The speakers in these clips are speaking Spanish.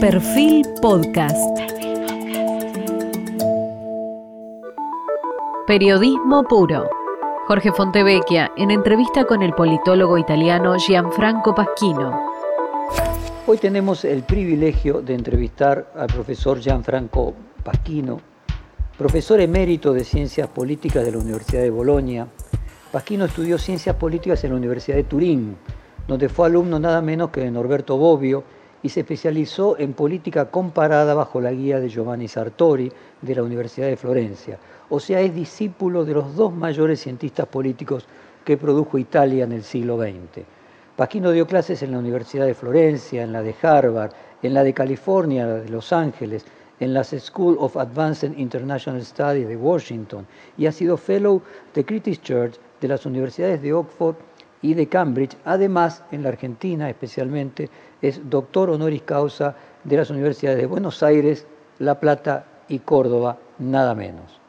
Perfil Podcast. Periodismo puro. Jorge Fontevecchia en entrevista con el politólogo italiano Gianfranco Pasquino. Hoy tenemos el privilegio de entrevistar al profesor Gianfranco Pasquino, profesor emérito de Ciencias Políticas de la Universidad de Bolonia. Pasquino estudió Ciencias Políticas en la Universidad de Turín, donde fue alumno nada menos que de Norberto Bobbio, y se especializó en política comparada bajo la guía de Giovanni Sartori de la Universidad de Florencia. O sea, es discípulo de los dos mayores cientistas políticos que produjo Italia en el siglo XX. Pasquino dio clases en la Universidad de Florencia, en la de Harvard, en la de California, la de Los Ángeles, en la School of Advanced International Studies de Washington y ha sido fellow de Christ's Church de las universidades de Oxford y de Cambridge. Además, en la Argentina especialmente, es doctor honoris causa de las universidades de Buenos Aires, La Plata y Córdoba, nada menos.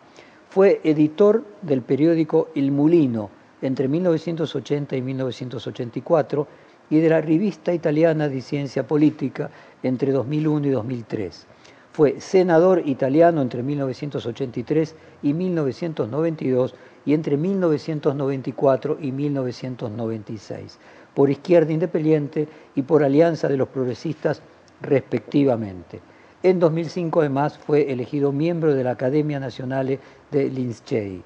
Fue editor del periódico El Mulino entre 1980 y 1984 y de la revista italiana de Ciencia Política entre 2001 y 2003. Fue senador italiano entre 1983 y 1992 y entre 1994 y 1996 por Izquierda Independiente y por Alianza de los Progresistas respectivamente. En 2005 además fue elegido miembro de la Academia Nacional de Lincei.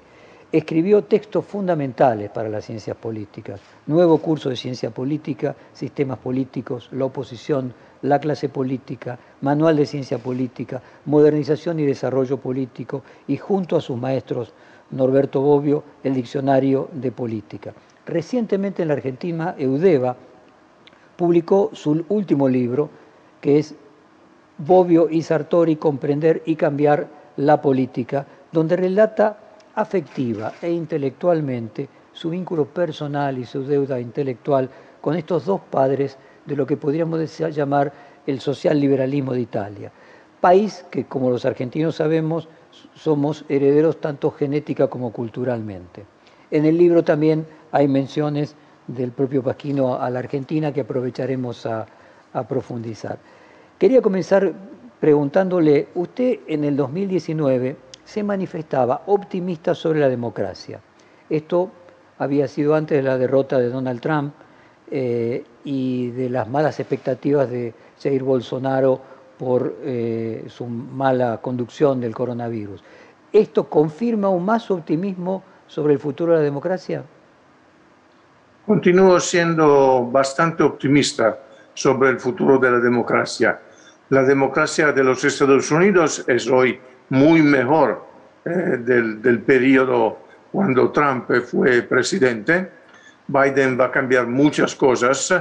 Escribió textos fundamentales para las ciencias políticas, nuevo curso de ciencia política, sistemas políticos, la oposición, la clase política, manual de ciencia política, modernización y desarrollo político y junto a sus maestros Norberto Bobbio, el diccionario de política. Recientemente en la Argentina, Eudeva publicó su último libro, que es Bobbio y Sartori, Comprender y Cambiar la Política, donde relata afectiva e intelectualmente su vínculo personal y su deuda intelectual con estos dos padres de lo que podríamos llamar el social liberalismo de Italia. País que, como los argentinos sabemos, somos herederos tanto genética como culturalmente. En el libro también hay menciones del propio Pasquino a la Argentina que aprovecharemos a, profundizar. Quería comenzar preguntándole, usted en el 2019 se manifestaba optimista sobre la democracia. Esto había sido antes de la derrota de Donald Trump eh, y de las malas expectativas de Jair Bolsonaro por eh, su mala conducción del coronavirus. ¿Esto confirma aún más su optimismo sobre el futuro de la democracia? Continúo siendo bastante optimista sobre el futuro de la democracia. La democracia de los Estados Unidos es hoy muy mejor eh, del, del periodo cuando Trump fue presidente. Biden va a cambiar muchas cosas,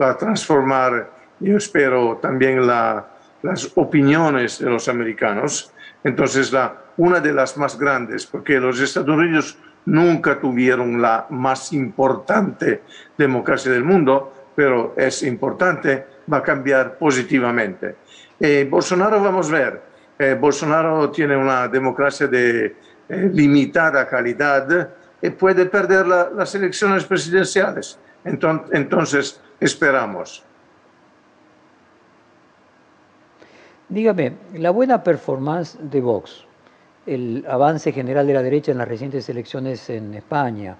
va a transformar, yo espero, también la, las opiniones de los americanos. Entonces, la, una de las más grandes, porque los Estados Unidos nunca tuvieron la más importante democracia del mundo, pero es importante, va a cambiar positivamente. Eh, Bolsonaro, vamos a ver, eh, Bolsonaro tiene una democracia de eh, limitada calidad y puede perder las elecciones presidenciales. Entonces, esperamos. Dígame, la buena performance de Vox, el avance general de la derecha en las recientes elecciones en España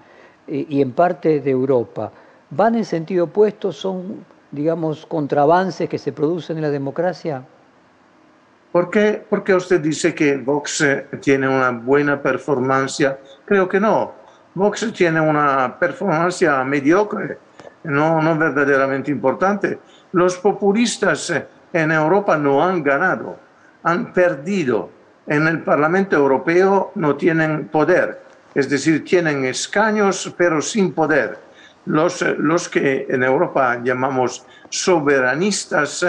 eh, y en parte de Europa, ¿van en sentido opuesto? ¿Son, digamos, contraavances que se producen en la democracia? ¿Por qué, usted dice que Vox eh, tiene una buena performance? Creo que no. Vox tiene una performance mediocre, no, no verdaderamente importante. Los populistas eh, en Europa no han ganado, han perdido en el Parlamento Europeo no tienen poder, es decir, tienen escaños pero sin poder. Los, los que en Europa llamamos soberanistas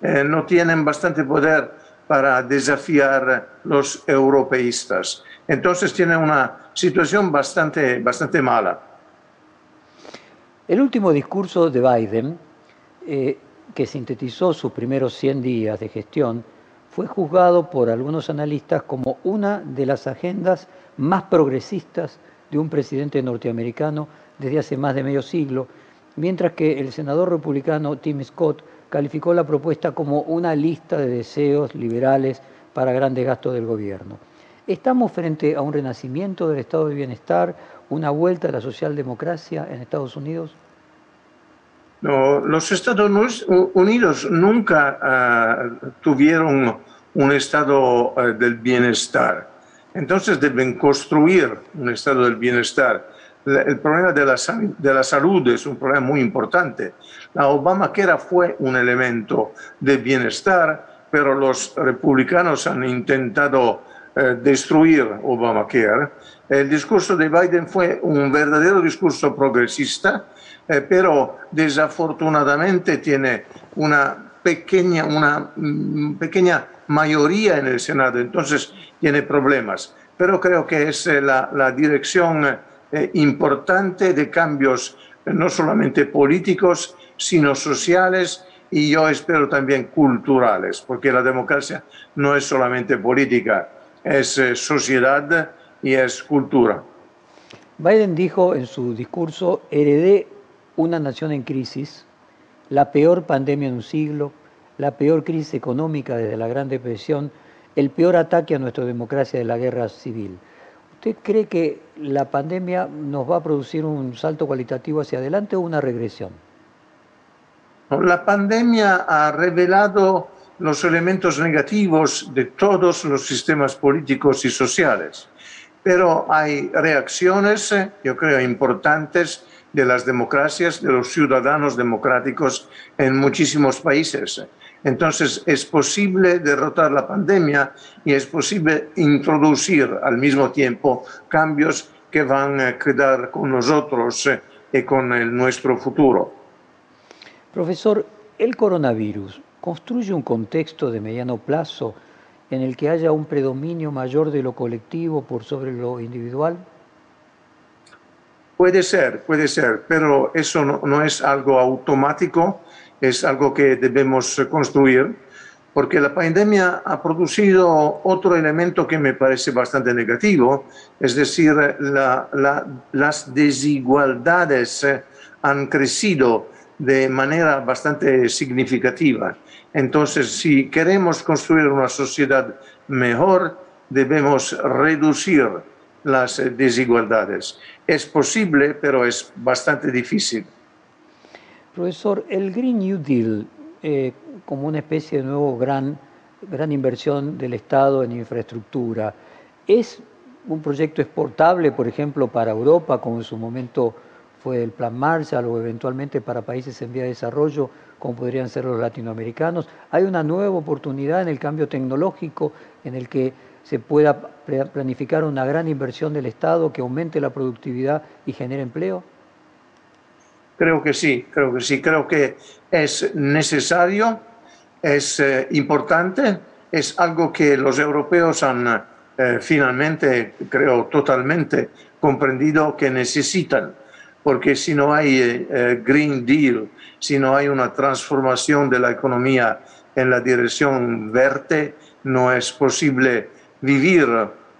eh, no tienen bastante poder para desafiar los europeístas. Entonces tienen una situación bastante, bastante mala. El último discurso de Biden, eh, que sintetizó sus primeros 100 días de gestión, fue juzgado por algunos analistas como una de las agendas más progresistas de un presidente norteamericano desde hace más de medio siglo, mientras que el senador republicano Tim Scott calificó la propuesta como una lista de deseos liberales para grandes gastos del gobierno. ¿Estamos frente a un renacimiento del estado de bienestar, una vuelta a la socialdemocracia en Estados Unidos? No, los Estados Unidos nunca uh, tuvieron un estado uh, del bienestar. Entonces deben construir un estado del bienestar. El problema de la, de la salud es un problema muy importante. La Obamacare fue un elemento de bienestar, pero los republicanos han intentado eh, destruir Obamacare. El discurso de Biden fue un verdadero discurso progresista, eh, pero desafortunadamente tiene una pequeña, una mm, pequeña mayoría en el Senado, entonces tiene problemas. Pero creo que es eh, la, la dirección eh, importante de cambios eh, no solamente políticos, sino sociales y yo espero también culturales, porque la democracia no es solamente política, es sociedad y es cultura. Biden dijo en su discurso, heredé una nación en crisis, la peor pandemia en un siglo, la peor crisis económica desde la Gran Depresión, el peor ataque a nuestra democracia de la guerra civil. ¿Usted cree que la pandemia nos va a producir un salto cualitativo hacia adelante o una regresión? La pandemia ha revelado los elementos negativos de todos los sistemas políticos y sociales, pero hay reacciones, yo creo, importantes de las democracias, de los ciudadanos democráticos en muchísimos países. Entonces es posible derrotar la pandemia y es posible introducir al mismo tiempo cambios que van a quedar con nosotros eh, y con el, nuestro futuro. Profesor, el coronavirus construye un contexto de mediano plazo en el que haya un predominio mayor de lo colectivo por sobre lo individual? Puede ser, puede ser, pero eso no, no es algo automático es algo que debemos construir, porque la pandemia ha producido otro elemento que me parece bastante negativo, es decir, las desigualdades han crecido de manera bastante significativa. Entonces, si queremos construir una sociedad mejor, debemos reducir las desigualdades. Es posible, pero es bastante difícil. Profesor, el Green New Deal, eh, como una especie de nuevo gran, gran inversión del Estado en infraestructura, ¿es un proyecto exportable, por ejemplo, para Europa, como en su momento fue el Plan Marshall, o eventualmente para países en vía de desarrollo, como podrían ser los latinoamericanos? ¿Hay una nueva oportunidad en el cambio tecnológico en el que se pueda planificar una gran inversión del Estado que aumente la productividad y genere empleo? Creo que sí, creo que sí, creo que es necesario, es eh, importante, es algo que los europeos han eh, finalmente, creo, totalmente comprendido que necesitan, porque si no hay eh, Green Deal, si no hay una transformación de la economía en la dirección verde, no es posible vivir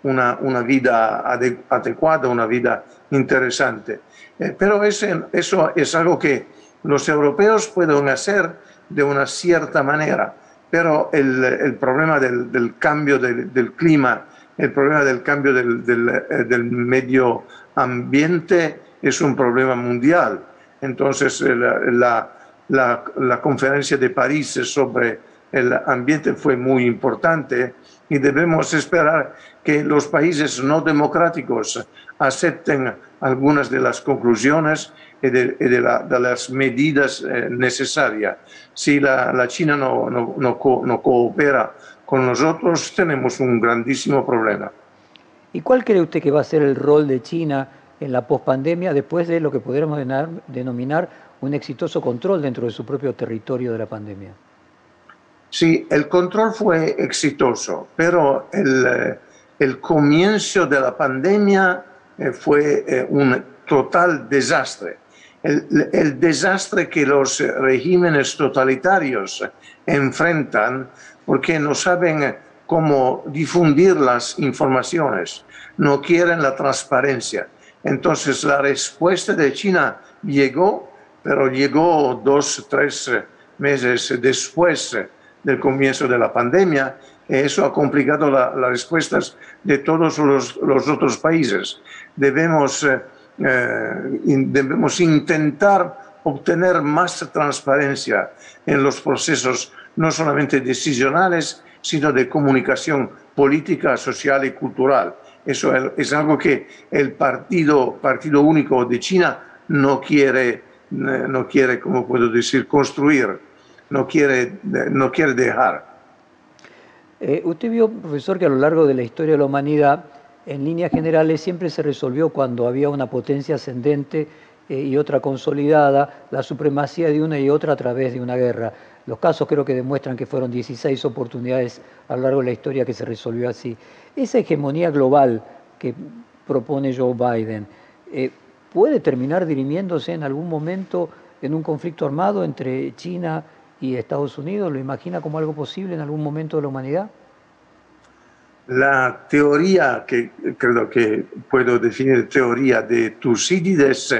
una, una vida adecuada, una vida interesante. Eh, pero eso es algo que los europeos pueden hacer de una cierta manera, pero el, problema del, cambio del, clima, el problema del cambio del, eh, medio ambiente es un problema mundial. Entonces, eh, la, la conferencia de París sobre el ambiente fue muy importante y debemos esperar que los países no democráticos acepten algunas de las conclusiones y de, las medidas eh, necesarias. Si la, China no, no, coopera con nosotros, tenemos un grandísimo problema. ¿Y cuál cree usted que va a ser el rol de China en la pospandemia después de lo que podríamos denominar un exitoso control dentro de su propio territorio de la pandemia? Sí, el control fue exitoso, pero el, eh, el comienzo de la pandemia eh, fue eh, un total desastre. El, desastre que los regímenes totalitarios enfrentan porque no saben cómo difundir las informaciones, no quieren la transparencia. Entonces la respuesta de China llegó, pero llegó dos, tres meses después del comienzo de la pandemia. Eso ha complicado las respuestas de todos los, otros países. Debemos, eh, debemos intentar obtener más transparencia en los procesos, no solamente decisionales, sino de comunicación política, social y cultural. Eso es algo que el Partido, partido Único de China no quiere, eh, no quiere, como puedo decir, construir, no quiere, no quiere dejar. Eh, usted vio, profesor, que a lo largo de la historia de la humanidad, en líneas generales, siempre se resolvió cuando había una potencia ascendente eh, y otra consolidada, la supremacía de una y otra a través de una guerra. Los casos creo que demuestran que fueron 16 oportunidades a lo largo de la historia que se resolvió así. Esa hegemonía global que propone Joe Biden, puede terminar dirimiéndose en algún momento en un conflicto armado entre China Estados Unidos? ¿Lo imagina como algo posible en algún momento de la humanidad? La teoría que creo que puedo definir teoría de Tucídides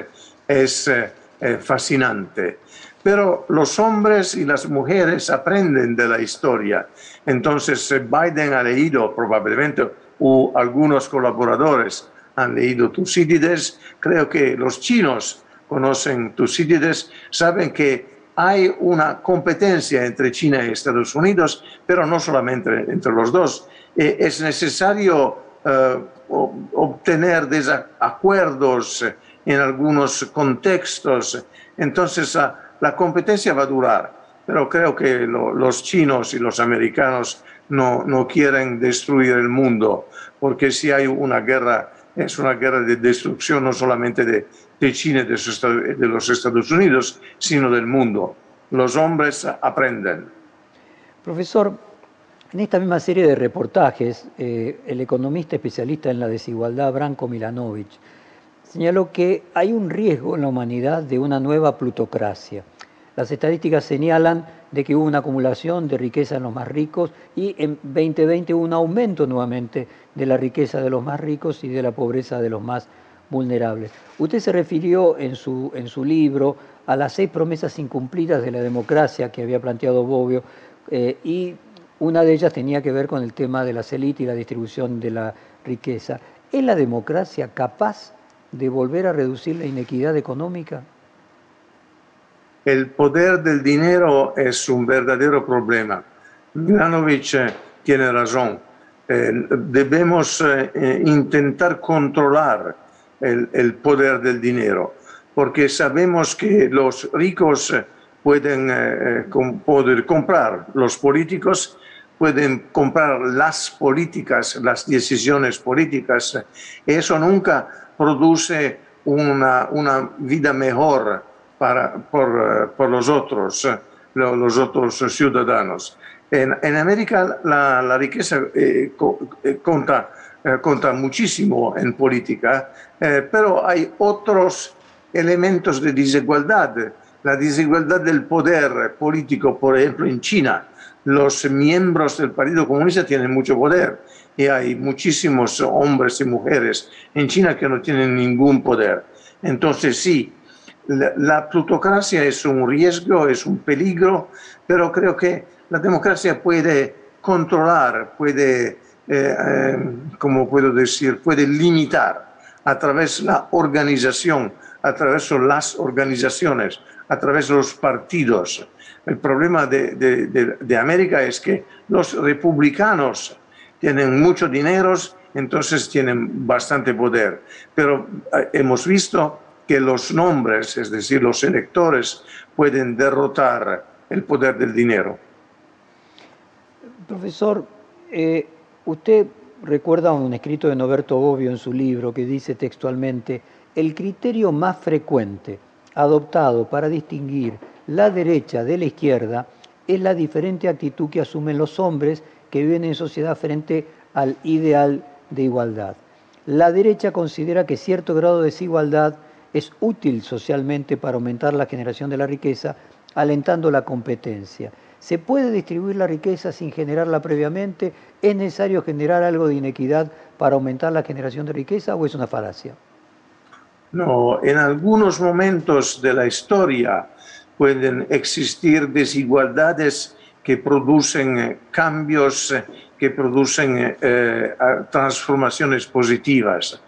es eh, fascinante. Pero los hombres y las mujeres aprenden de la historia. Entonces Biden ha leído probablemente, o algunos colaboradores han leído Tucídides, creo que los chinos conocen Tucídides, saben que hay una competencia entre China y Estados Unidos, pero no solamente entre los dos. Eh, es necesario eh, obtener desacuerdos en algunos contextos, entonces ah, la competencia va a durar, pero creo que los chinos y los americanos no, no quieren destruir el mundo, porque si hay una guerra es una guerra de destrucción no solamente de, de China y de, los Estados Unidos, sino del mundo. Los hombres aprenden. Profesor, en esta misma serie de reportajes, eh, el economista especialista en la desigualdad, Branko Milanovic, señaló que hay un riesgo en la humanidad de una nueva plutocracia. Las estadísticas señalan de que hubo una acumulación de riqueza en los más ricos y en 2020 hubo un aumento nuevamente de la riqueza de los más ricos y de la pobreza de los más vulnerables. Usted se refirió en su, en su libro a las seis promesas incumplidas de la democracia que había planteado Bobbio eh, y una de ellas tenía que ver con el tema de la élites y la distribución de la riqueza. ¿Es la democracia capaz de volver a reducir la inequidad económica? el poder del dinero es un verdadero problema. Milanovic eh, tiene razón. Eh, debemos intentar controlar el, poder del dinero, porque sabemos que los ricos pueden poder comprar, los políticos pueden comprar las políticas, las decisiones políticas. Eso nunca produce una, una vida mejor para, por, eh, por, los otros, eh, los otros ciudadanos. En, en América la, riqueza eh, conta, muchísimo en política, pero hay otros elementos de desigualdad. La desigualdad del poder político, por ejemplo, en China. Los miembros del Partido Comunista tienen mucho poder y hay muchísimos hombres y mujeres en China que no tienen ningún poder. Entonces sí, la, plutocracia es un riesgo, es un peligro, pero creo que la democracia puede controlar, puede, eh, eh, como puedo decir, puede limitar a través de la organización, a través de las organizaciones, a través de los partidos. El problema de, de América es que los republicanos tienen mucho dinero, entonces tienen bastante poder, pero eh, hemos visto que los nombres, es decir, los electores, pueden derrotar el poder del dinero. Profesor, eh, usted recuerda un escrito de Noberto Bobbio en su libro que dice textualmente, el criterio más frecuente adoptado para distinguir la derecha de la izquierda es la diferente actitud que asumen los hombres que viven en sociedad frente al ideal de igualdad. La derecha considera que cierto grado de desigualdad es útil socialmente para aumentar la generación de la riqueza, alentando la competencia. ¿Se puede distribuir la riqueza sin generarla previamente? ¿Es necesario generar algo de inequidad para aumentar la generación de riqueza o es una falacia? No, en algunos momentos de la historia pueden existir desigualdades que producen eh, cambios, eh, que producen eh, transformaciones positivas.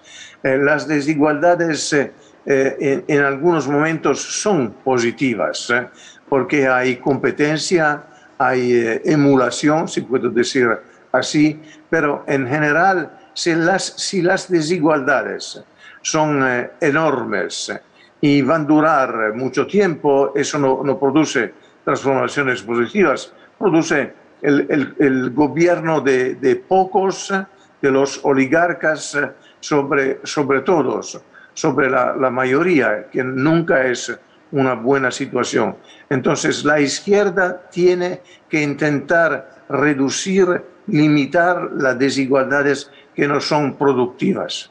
las desigualdades en, algunos momentos son positivas porque hay competencia, hay emulación, si puedo decir así, pero en general, si las, si las desigualdades son enormes y van a durar mucho tiempo, eso no, produce transformaciones positivas, produce el, gobierno de, pocos, de los oligarcas sobre, sobre todos, sobre la mayoría, que nunca es una buena situación. Entonces la izquierda tiene que intentar reducir, limitar las desigualdades que no son productivas.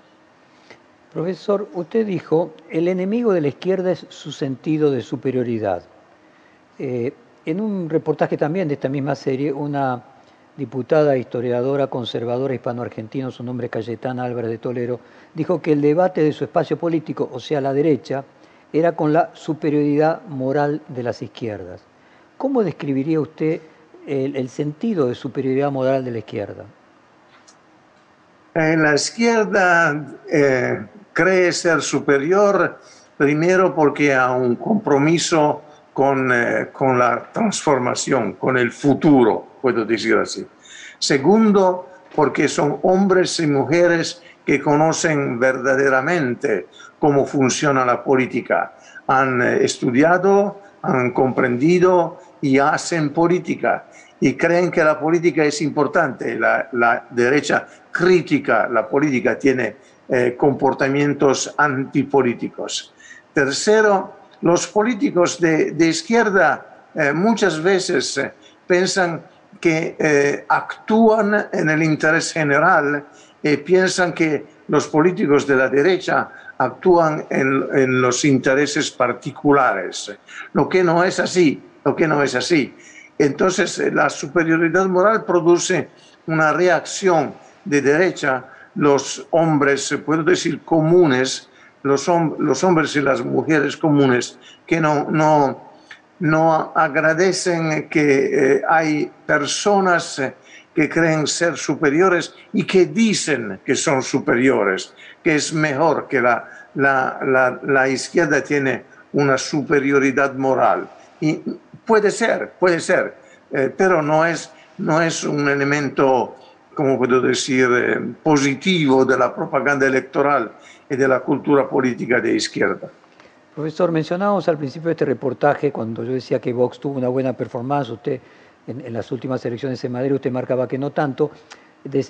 Profesor, usted dijo, el enemigo de la izquierda es su sentido de superioridad. Eh, en un reportaje también de esta misma serie, una diputada, historiadora, conservadora hispano-argentina, su nombre es Cayetana Álvarez de Tolero, dijo que el debate de su espacio político, o sea, la derecha, era con la superioridad moral de las izquierdas. ¿Cómo describiría usted el, sentido de superioridad moral de la izquierda? En la izquierda eh, cree ser superior primero porque ha un compromiso con, eh, con la transformación, con el futuro, puedo decir así. Segundo, porque son hombres y mujeres que conocen verdaderamente cómo funciona la política. Han eh, estudiado, han comprendido y hacen política y creen que la política es importante. La, derecha crítica la política, tiene eh, comportamientos antipolíticos. Tercero, los políticos de, izquierda eh, muchas veces piensan que actúan en el interés general y piensan que los políticos de la derecha actúan en, en, los intereses particulares, lo que no es así, lo que no es así. Entonces la superioridad moral produce una reacción de derecha, los hombres, puedo decir comunes, los, los hombres y las mujeres comunes que no, no, no agradecen que eh, hay personas eh, que creen ser superiores y que dicen que son superiores, que es mejor que la, la, la, la izquierda tiene una superioridad moral. Y puede ser, puede ser, eh, pero no es, no es un elemento, como puedo decir, positivo de la propaganda electoral y de la cultura política de izquierda. Profesor, mencionábamos al principio de este reportaje, cuando yo decía que Vox tuvo una buena performance, usted en, las últimas elecciones en Madrid, usted marcaba que no tanto.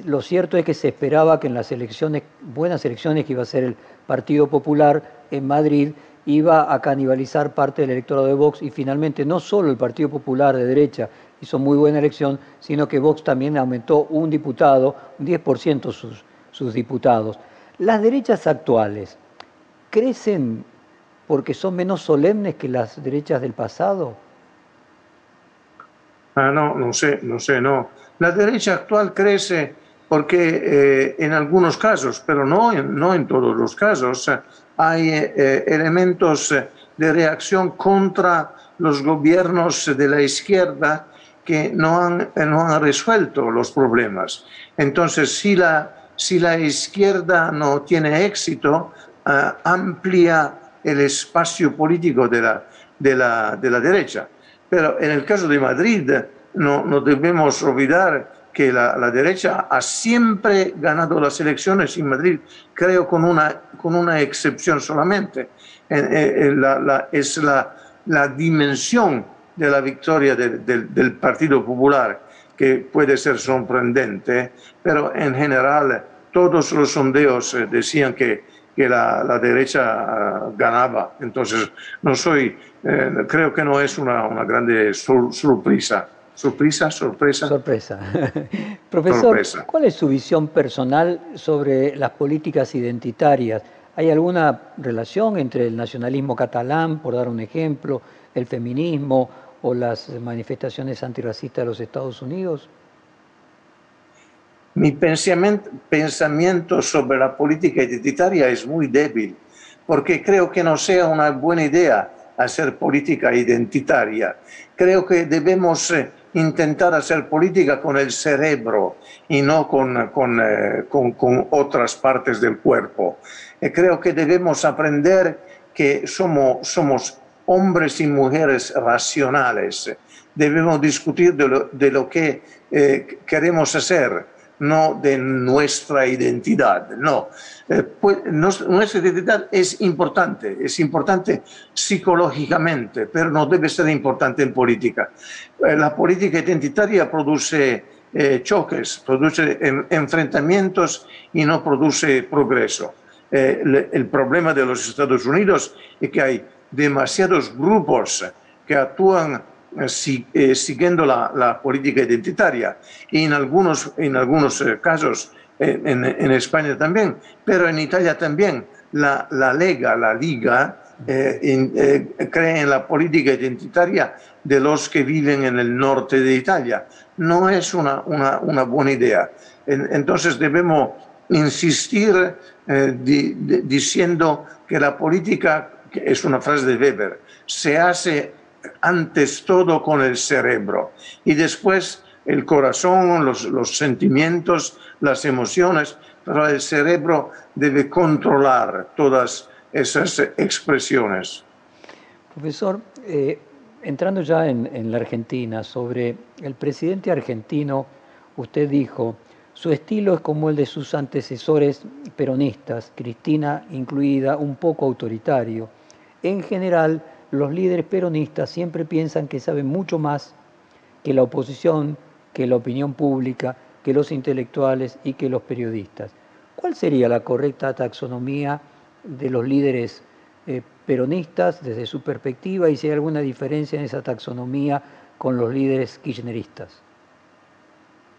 lo cierto es que se esperaba que en las elecciones, buenas elecciones que iba a ser el Partido Popular en Madrid, iba a canibalizar parte del electorado de Vox y finalmente no solo el Partido Popular de derecha hizo muy buena elección, sino que Vox también aumentó un diputado, un 10% sus, sus diputados. Las derechas actuales crecen porque son menos solemnes que las derechas del pasado. Ah, no, no sé, no sé, no. La derecha actual crece porque eh, en algunos casos, pero no no en todos los casos, hay eh, elementos de reacción contra los gobiernos de la izquierda que no han, no han resuelto los problemas. Entonces, si la si la izquierda no tiene éxito, uh, amplía el espacio político de la, de, la, de la, derecha. Pero en el caso de Madrid, no, no debemos olvidar que la, la, derecha ha siempre ganado las elecciones en Madrid, creo con una, con una excepción solamente. Eh, la, es la, la, dimensión de la victoria de, de, del Partido Popular que puede ser sorprendente, pero en general todos los sondeos eh, decían que, que la, la, derecha ah, ganaba. Entonces, no soy, eh, creo que no es una, una grande sur, sorpresa. ¿Sorpresa? ¿Sorpresa? Sorpresa. Profesor, sorpresa. ¿cuál es su visión personal sobre las políticas identitarias? ¿Hay alguna relación entre el nacionalismo catalán, por dar un ejemplo, el feminismo o las manifestaciones antirracistas de los Estados Unidos? Mi pensamiento sobre la política identitaria es muy débil, porque creo que no sea una buena idea hacer política identitaria. Creo que debemos eh, intentar hacer política con el cerebro y no con, con, eh, con, otras partes del cuerpo. Eh, creo que debemos aprender que somos, somos hombres y mujeres racionales. Debemos discutir de lo, de lo que queremos hacer, no de nuestra identidad. No. Eh, pues, nuestra identidad es importante, es importante psicológicamente, pero no debe ser importante en política. Eh, la política identitaria produce eh, choques, produce en, enfrentamientos y no produce progreso. El problema de los Estados Unidos es que hay demasiados grupos que actúan si, eh, siguiendo la, política identitaria y en algunos, en algunos eh, casos en, España también, pero en Italia también la, la Lega, la Liga, in, cree en la política identitaria de los que viven en el norte de Italia. No es una, una, buena idea. entonces debemos insistir eh, di, di, diciendo que la política, que es una frase de Weber, se hace antes todo con el cerebro y después el corazón, los, sentimientos, las emociones, pero el cerebro debe controlar todas esas expresiones. Profesor, eh, entrando ya en, la Argentina, sobre el presidente argentino, usted dijo, su estilo es como el de sus antecesores peronistas, Cristina incluida, un poco autoritario. En general, los líderes peronistas siempre piensan que saben mucho más que la oposición, que la opinión pública, que los intelectuales y que los periodistas. ¿Cuál sería la correcta taxonomía de los líderes eh, peronistas desde su perspectiva y si hay alguna diferencia en esa taxonomía con los líderes kirchneristas?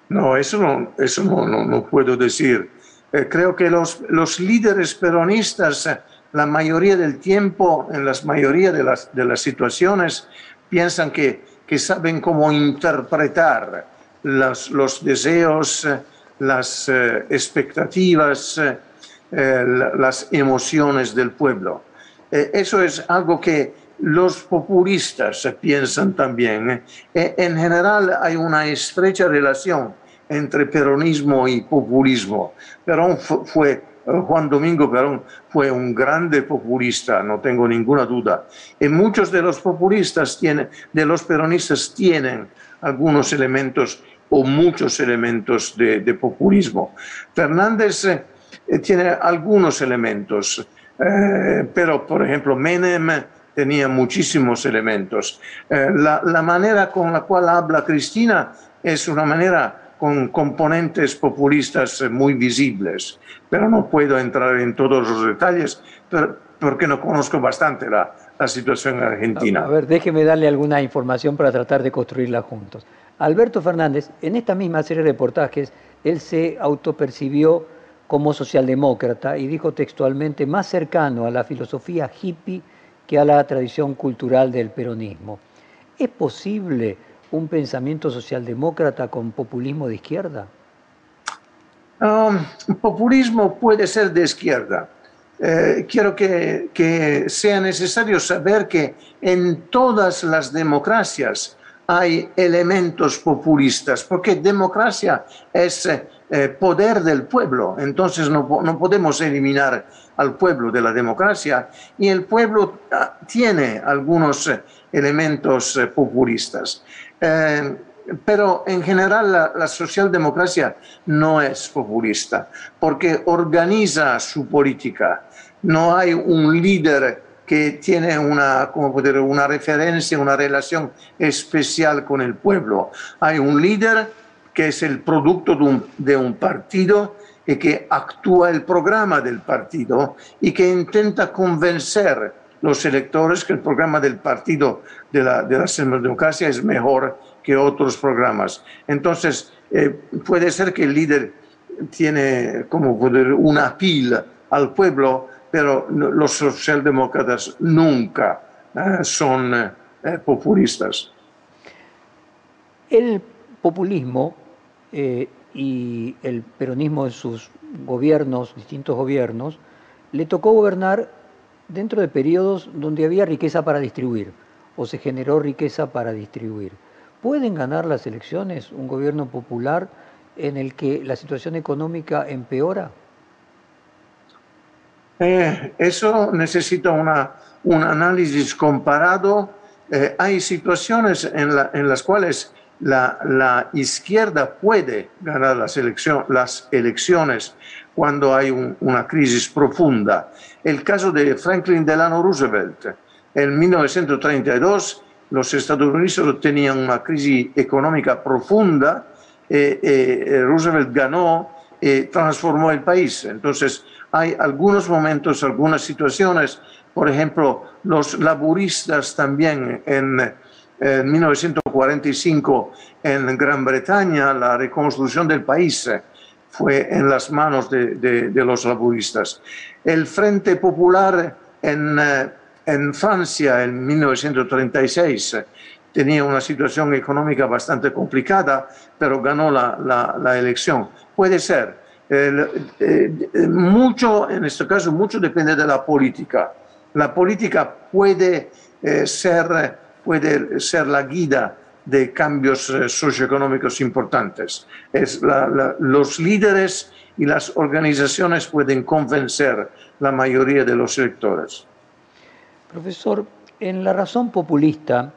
No, eso no, eso no, no, puedo decir. Eh, creo que los, los líderes peronistas, la mayoría del tiempo, en la mayoría de las, de las situaciones, piensan que, que saben cómo interpretar las, los deseos, eh, las eh, expectativas, eh, las emociones del pueblo. Eh, eso es algo que los populistas piensan también. en general hay una estrecha relación entre peronismo y populismo. Perón fue, Juan Domingo Perón fue un grande populista, no tengo ninguna duda. Y muchos de los populistas tienen, de los peronistas tienen algunos elementos o muchos elementos de, populismo. Fernández eh, tiene algunos elementos, eh, pero por ejemplo Menem tenía muchísimos elementos. Eh, la manera con la cual habla Cristina es una manera con componentes populistas muy visibles, pero no puedo entrar en todos los detalles porque no conozco bastante la, la situación en Argentina. A ver, déjeme darle alguna información para tratar de construirla juntos. Alberto Fernández, en esta misma serie de reportajes, él se autopercibió como socialdemócrata y dijo textualmente más cercano a la filosofía hippie que a la tradición cultural del peronismo. ¿Es posible un pensamiento socialdemócrata con populismo de izquierda? Populismo puede ser de izquierda. Eh, quiero que, que, sea necesario saber que en todas las democracias hay elementos populistas, porque democracia es eh, poder del pueblo, entonces no, no, podemos eliminar al pueblo de la democracia y el pueblo ah, tiene algunos eh, elementos eh, populistas. Eh, pero en general la, socialdemocracia no es populista porque organiza su política. No hay un líder que tiene una, como poder, una referencia, una relación especial con el pueblo. Hay un líder que es el producto de un, de un partido y que actúa el programa del partido y que intenta convencer los electores que el programa del partido de la, de la democracia es mejor que otros programas. Entonces, eh, puede ser que el líder tiene como poder una pila al pueblo, pero los socialdemócratas nunca eh, son eh, populistas. El populismo y el peronismo de sus gobiernos, distintos gobiernos, le tocó gobernar dentro de periodos donde había riqueza para distribuir o se generó riqueza para distribuir. ¿Pueden ganar las elecciones un gobierno popular en el que la situación económica empeora? Eh, eso necesita una, un análisis comparado. Eh, hay situaciones en, en, las cuales la, la, izquierda puede ganar las, elección, las elecciones cuando hay un, una crisis profunda. El caso de Franklin Delano Roosevelt. En 1932 los Estados Unidos tenían una crisis económica profunda. Eh, eh, Roosevelt ganó y transformó el país. Entonces, hay algunos momentos, algunas situaciones, por ejemplo, los laboristas también en, 1945 en Gran Bretaña, la reconstrucción del país fue en las manos de, de, los laboristas. El Frente Popular en, en Francia en 1936 tenía una situación económica bastante complicada, pero ganó la, la, la elección. Puede ser, eh, mucho, en este caso, mucho depende de la política. La política puede, eh, ser, puede ser la guía de cambios eh, socioeconómicos importantes. Es los líderes y las organizaciones pueden convencer la mayoría de los electores. Profesor, en la razón populista,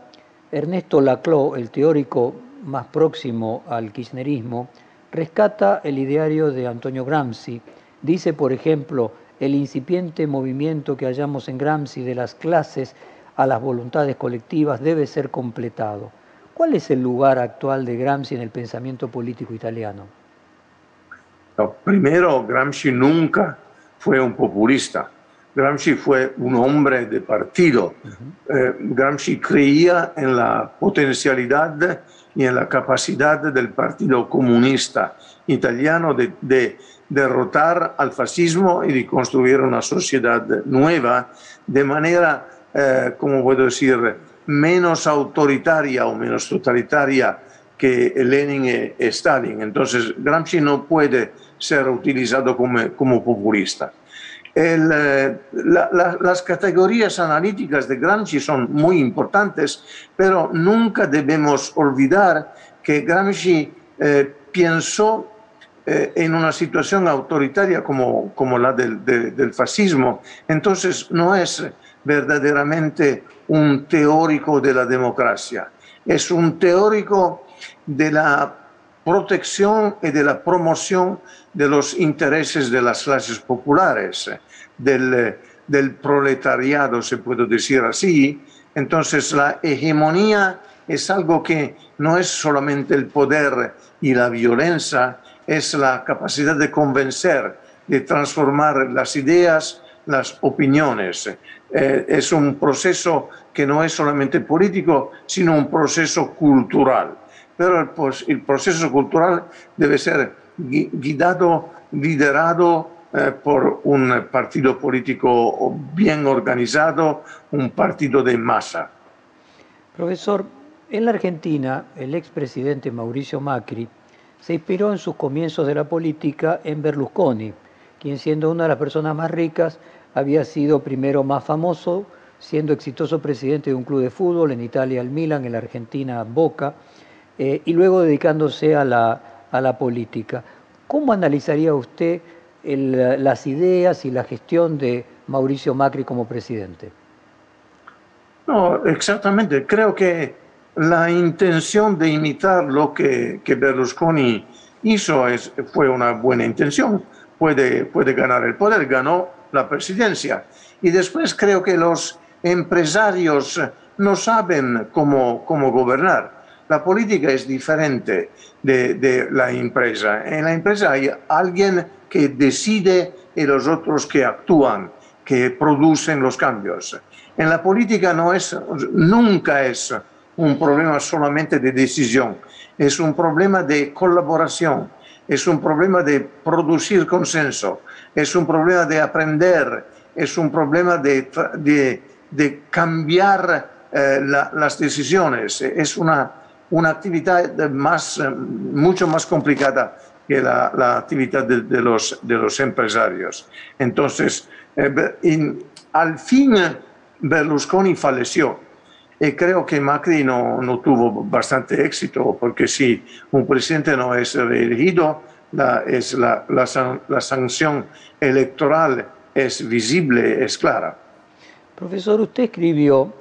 Ernesto Laclau, el teórico más próximo al kirchnerismo, rescata el ideario de Antonio Gramsci. Dice, por ejemplo, el incipiente movimiento que hallamos en Gramsci de las clases a las voluntades colectivas debe ser completado. ¿Cuál es el lugar actual de Gramsci en el pensamiento político italiano? primero, Gramsci nunca fue un populista. Gramsci fue un hombre de partido. Eh, Gramsci creía en la potencialidad y en la capacidad del Partido Comunista Italiano de, derrotar al fascismo y de construir una sociedad nueva de manera, eh, como puedo decir, menos autoritaria o menos totalitaria que Lenin y Stalin. Entonces, Gramsci no puede ser utilizado como, como populista. Eh, las categorías analíticas de Gramsci son muy importantes, pero nunca debemos olvidar que Gramsci eh, pensó eh, en una situación autoritaria como, como la del, del, fascismo. Entonces no es verdaderamente un teórico de la democracia, es un teórico de la protección y de la promoción de los intereses de las clases populares, del, proletariado, se puede decir así. Entonces la hegemonía es algo que no es solamente el poder y la violencia, es la capacidad de convencer, de transformar las ideas, las opiniones. Eh, es un proceso que no es solamente político, sino un proceso cultural pero el, proceso cultural debe ser guiado, liderado eh, por un partido político bien organizado, un partido de masa. Profesor, en la Argentina, el expresidente Mauricio Macri se inspiró en sus comienzos de la política en Berlusconi, quien siendo una de las personas más ricas había sido primero más famoso, siendo exitoso presidente de un club de fútbol, en Italia el Milan, en la Argentina Boca, eh, y luego dedicándose a la, a la, política. ¿Cómo analizaría usted las ideas y la gestión de Mauricio Macri como presidente? No, exactamente. Creo que la intención de imitar lo que, que Berlusconi hizo es, fue una buena intención. Puede, puede ganar el poder, ganó la presidencia. Y después creo que los empresarios no saben cómo, cómo gobernar la política es diferente de, la empresa. En la empresa hay alguien que decide y los otros que actúan, que producen los cambios. En la política no es, nunca es un problema solamente de decisión, es un problema de colaboración, es un problema de producir consenso, es un problema de aprender, es un problema de, de, cambiar eh, las decisiones, es una una actividad más, eh, mucho más complicada que la, actividad de, los, de los empresarios. Entonces, eh, al fin Berlusconi falleció. Y creo que Macri no, no tuvo bastante éxito, porque si un presidente no es reelegido, la, es la, la, la sanción electoral es visible, es clara. Profesor, usted escribió,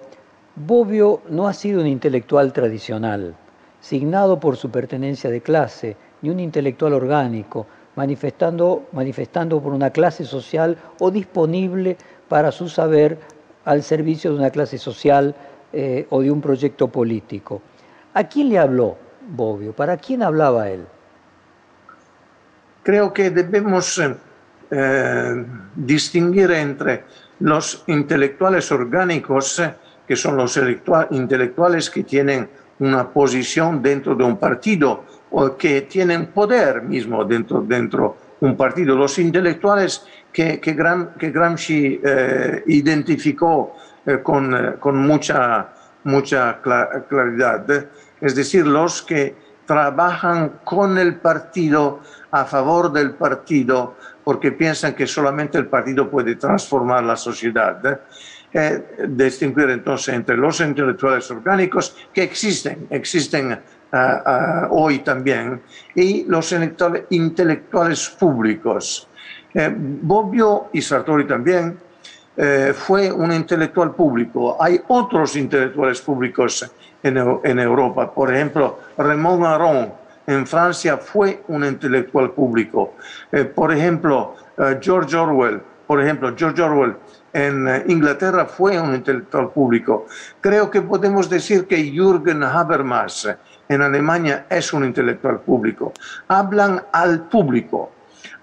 Bobbio no ha sido un intelectual tradicional, signado por su pertenencia de clase, ni un intelectual orgánico, manifestando, manifestando por una clase social o disponible para su saber al servicio de una clase social eh, o de un proyecto político. ¿A quién le habló Bobbio? ¿Para quién hablaba él? Creo que debemos eh, distinguir entre los intelectuales orgánicos, que son los intelectuales que tienen una posición dentro de un partido o que tienen poder mismo dentro, dentro un partido. Los intelectuales que, que, Gramsci eh, identificó eh, con, eh, con, mucha, mucha claridad, es decir, los que trabajan con el partido, a favor del partido, porque piensan que solamente el partido puede transformar la sociedad. Eh, distinguir entonces entre los intelectuales orgánicos que existen, existen hoy también, y los intelectuales públicos. Eh, Bobbio y Sartori también eh, fue un intelectual público. Hay otros intelectuales públicos en, en Europa. Por ejemplo, Raymond Aron en Francia fue un intelectual público. Eh, por ejemplo, George Orwell, por ejemplo, George Orwell en Inglaterra fue un intelectual público. Creo que podemos decir que Jürgen Habermas en Alemania es un intelectual público. Hablan al público,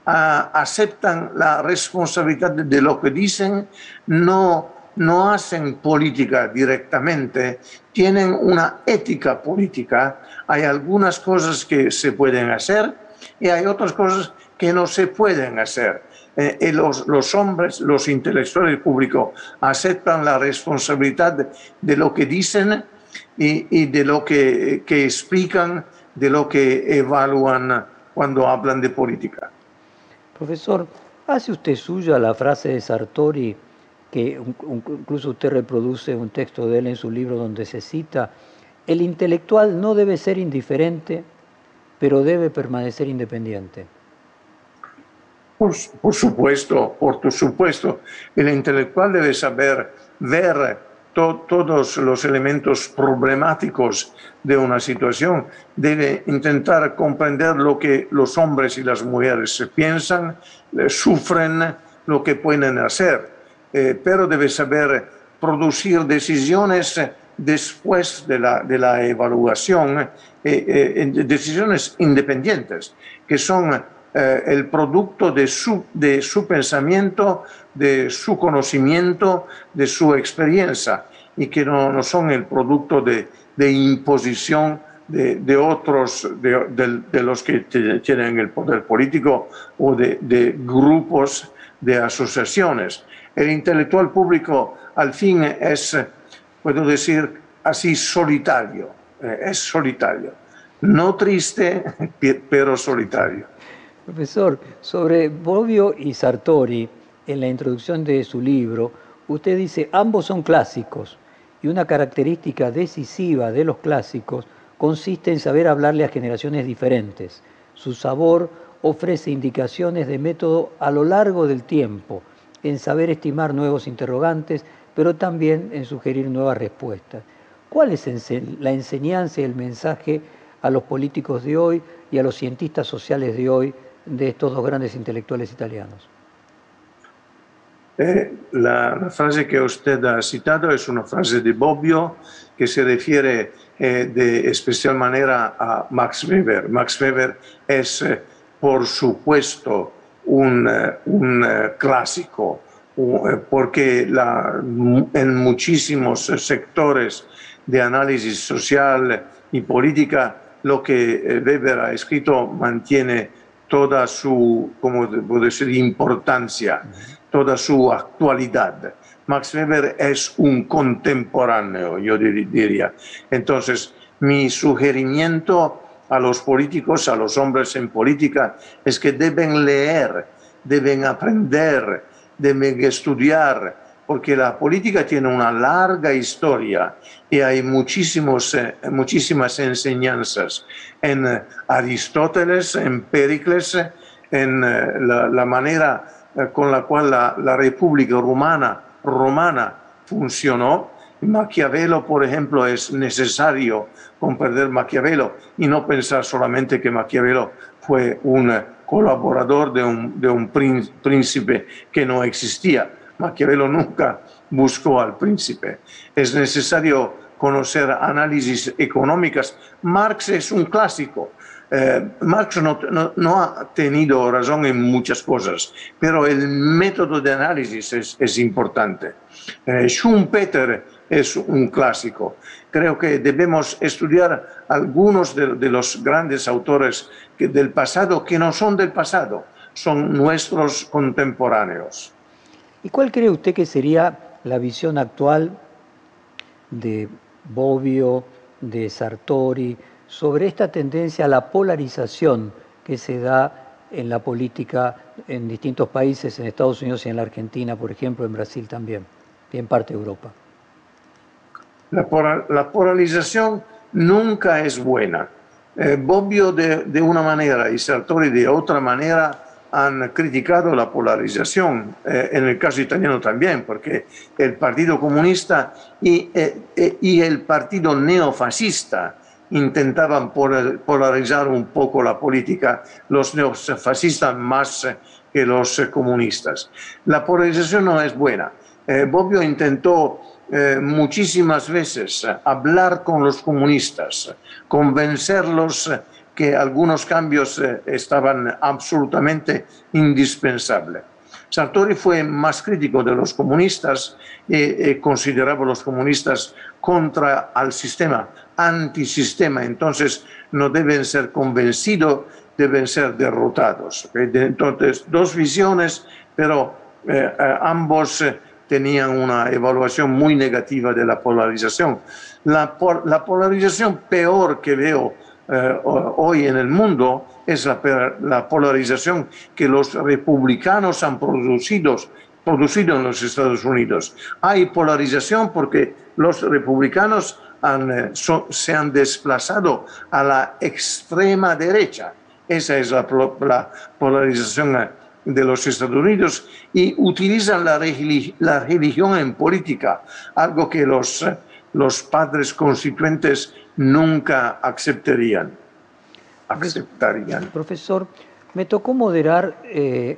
aceptan la responsabilidad de lo que dicen, no, no hacen política directamente, tienen una ética política. Hay algunas cosas que se pueden hacer y hay otras cosas que no se pueden hacer. Eh, y los, hombres, los intelectuales públicos, aceptan la responsabilidad de, lo que dicen y, y de lo que, que, explican, de lo que evalúan cuando hablan de política. Profesor, ¿hace usted suya la frase de Sartori, que incluso usted reproduce un texto de él en su libro donde se cita, el intelectual no debe ser indiferente, pero debe permanecer independiente? Por, supuesto, por supuesto, el intelectual debe saber ver to, todos los elementos problemáticos de una situación, debe intentar comprender lo que los hombres y las mujeres piensan, sufren, lo que pueden hacer, eh, pero debe saber producir decisiones después de la, evaluación, eh, eh, decisiones independientes, que son el producto de su, pensamiento, de su conocimiento, de su experiencia, y que no, son el producto de, de imposición de, otros, de, los que tienen el poder político o de, grupos, de asociaciones. El intelectual público al fin es, puedo decir así, solitario, eh, es solitario, no triste, pero solitario. Profesor, sobre Bobbio y Sartori, en la introducción de su libro, usted dice, ambos son clásicos y una característica decisiva de los clásicos consiste en saber hablarle a generaciones diferentes. Su sabor ofrece indicaciones de método a lo largo del tiempo, en saber estimar nuevos interrogantes, pero también en sugerir nuevas respuestas. ¿Cuál es la enseñanza y el mensaje a los políticos de hoy y a los cientistas sociales de hoy de estos dos grandes intelectuales italianos? Eh, la, frase que usted ha citado es una frase de Bobbio que se refiere eh, de especial manera a Max Weber. Max Weber es, eh, por supuesto, un, un clásico, porque la, en muchísimos sectores de análisis social y política, lo que Weber ha escrito mantiene toda su, como puedo decir, importancia, toda su actualidad. Max Weber es un contemporáneo, yo diría. Entonces, mi sugerimiento a los políticos, a los hombres en política, es que deben leer, deben aprender, deben estudiar porque la política tiene una larga historia y hay muchísimos, eh, muchísimas enseñanzas en eh, Aristóteles, en Pericles, en eh, la, manera con la cual la, la República Romana, romana funcionó. Maquiavelo, por ejemplo, es necesario comprender Maquiavelo y no pensar solamente que Maquiavelo fue un colaborador de un, de un príncipe que no existía. Maquiavelo nunca buscó al príncipe. Es necesario conocer análisis económicas. Marx es un clásico. Eh, Marx no, no, ha tenido razón en muchas cosas, pero el método de análisis es, es importante. Eh, Schumpeter es un clásico. Creo que debemos estudiar algunos de, los grandes autores del pasado que no son del pasado, son nuestros contemporáneos. ¿Y cuál cree usted que sería la visión actual de Bobbio, de Sartori, sobre esta tendencia a la polarización que se da en la política en distintos países, en Estados Unidos y en la Argentina, por ejemplo, en Brasil también, y en parte de Europa? La, polarización nunca es buena. Eh, Bobbio de, una manera y Sartori de otra manera han criticado la polarización, eh, en el caso italiano también, porque el Partido Comunista y, eh, eh, y el Partido Neofascista intentaban polarizar un poco la política, los neofascistas más que los comunistas. La polarización no es buena. Bobbio intentó muchísimas veces hablar con los comunistas, convencerlos que algunos cambios eh, estaban absolutamente indispensables. Sartori fue más crítico de los comunistas y eh, consideraba a los comunistas contra al sistema, antisistema, entonces no deben ser convencidos, deben ser derrotados. Entonces, dos visiones, pero eh, ambos tenían una evaluación muy negativa de la polarización. La, la polarización peor que veo eh, hoy en el mundo es la, polarización que los republicanos han producido, producido en los Estados Unidos. Hay polarización porque los republicanos eh, se han desplazado a la extrema derecha. Esa es la, polarización eh, de los Estados Unidos y utilizan la, la religión en política, algo que los, los padres constituentes nunca aceptarían. aceptarían. Profesor, me tocó moderar eh,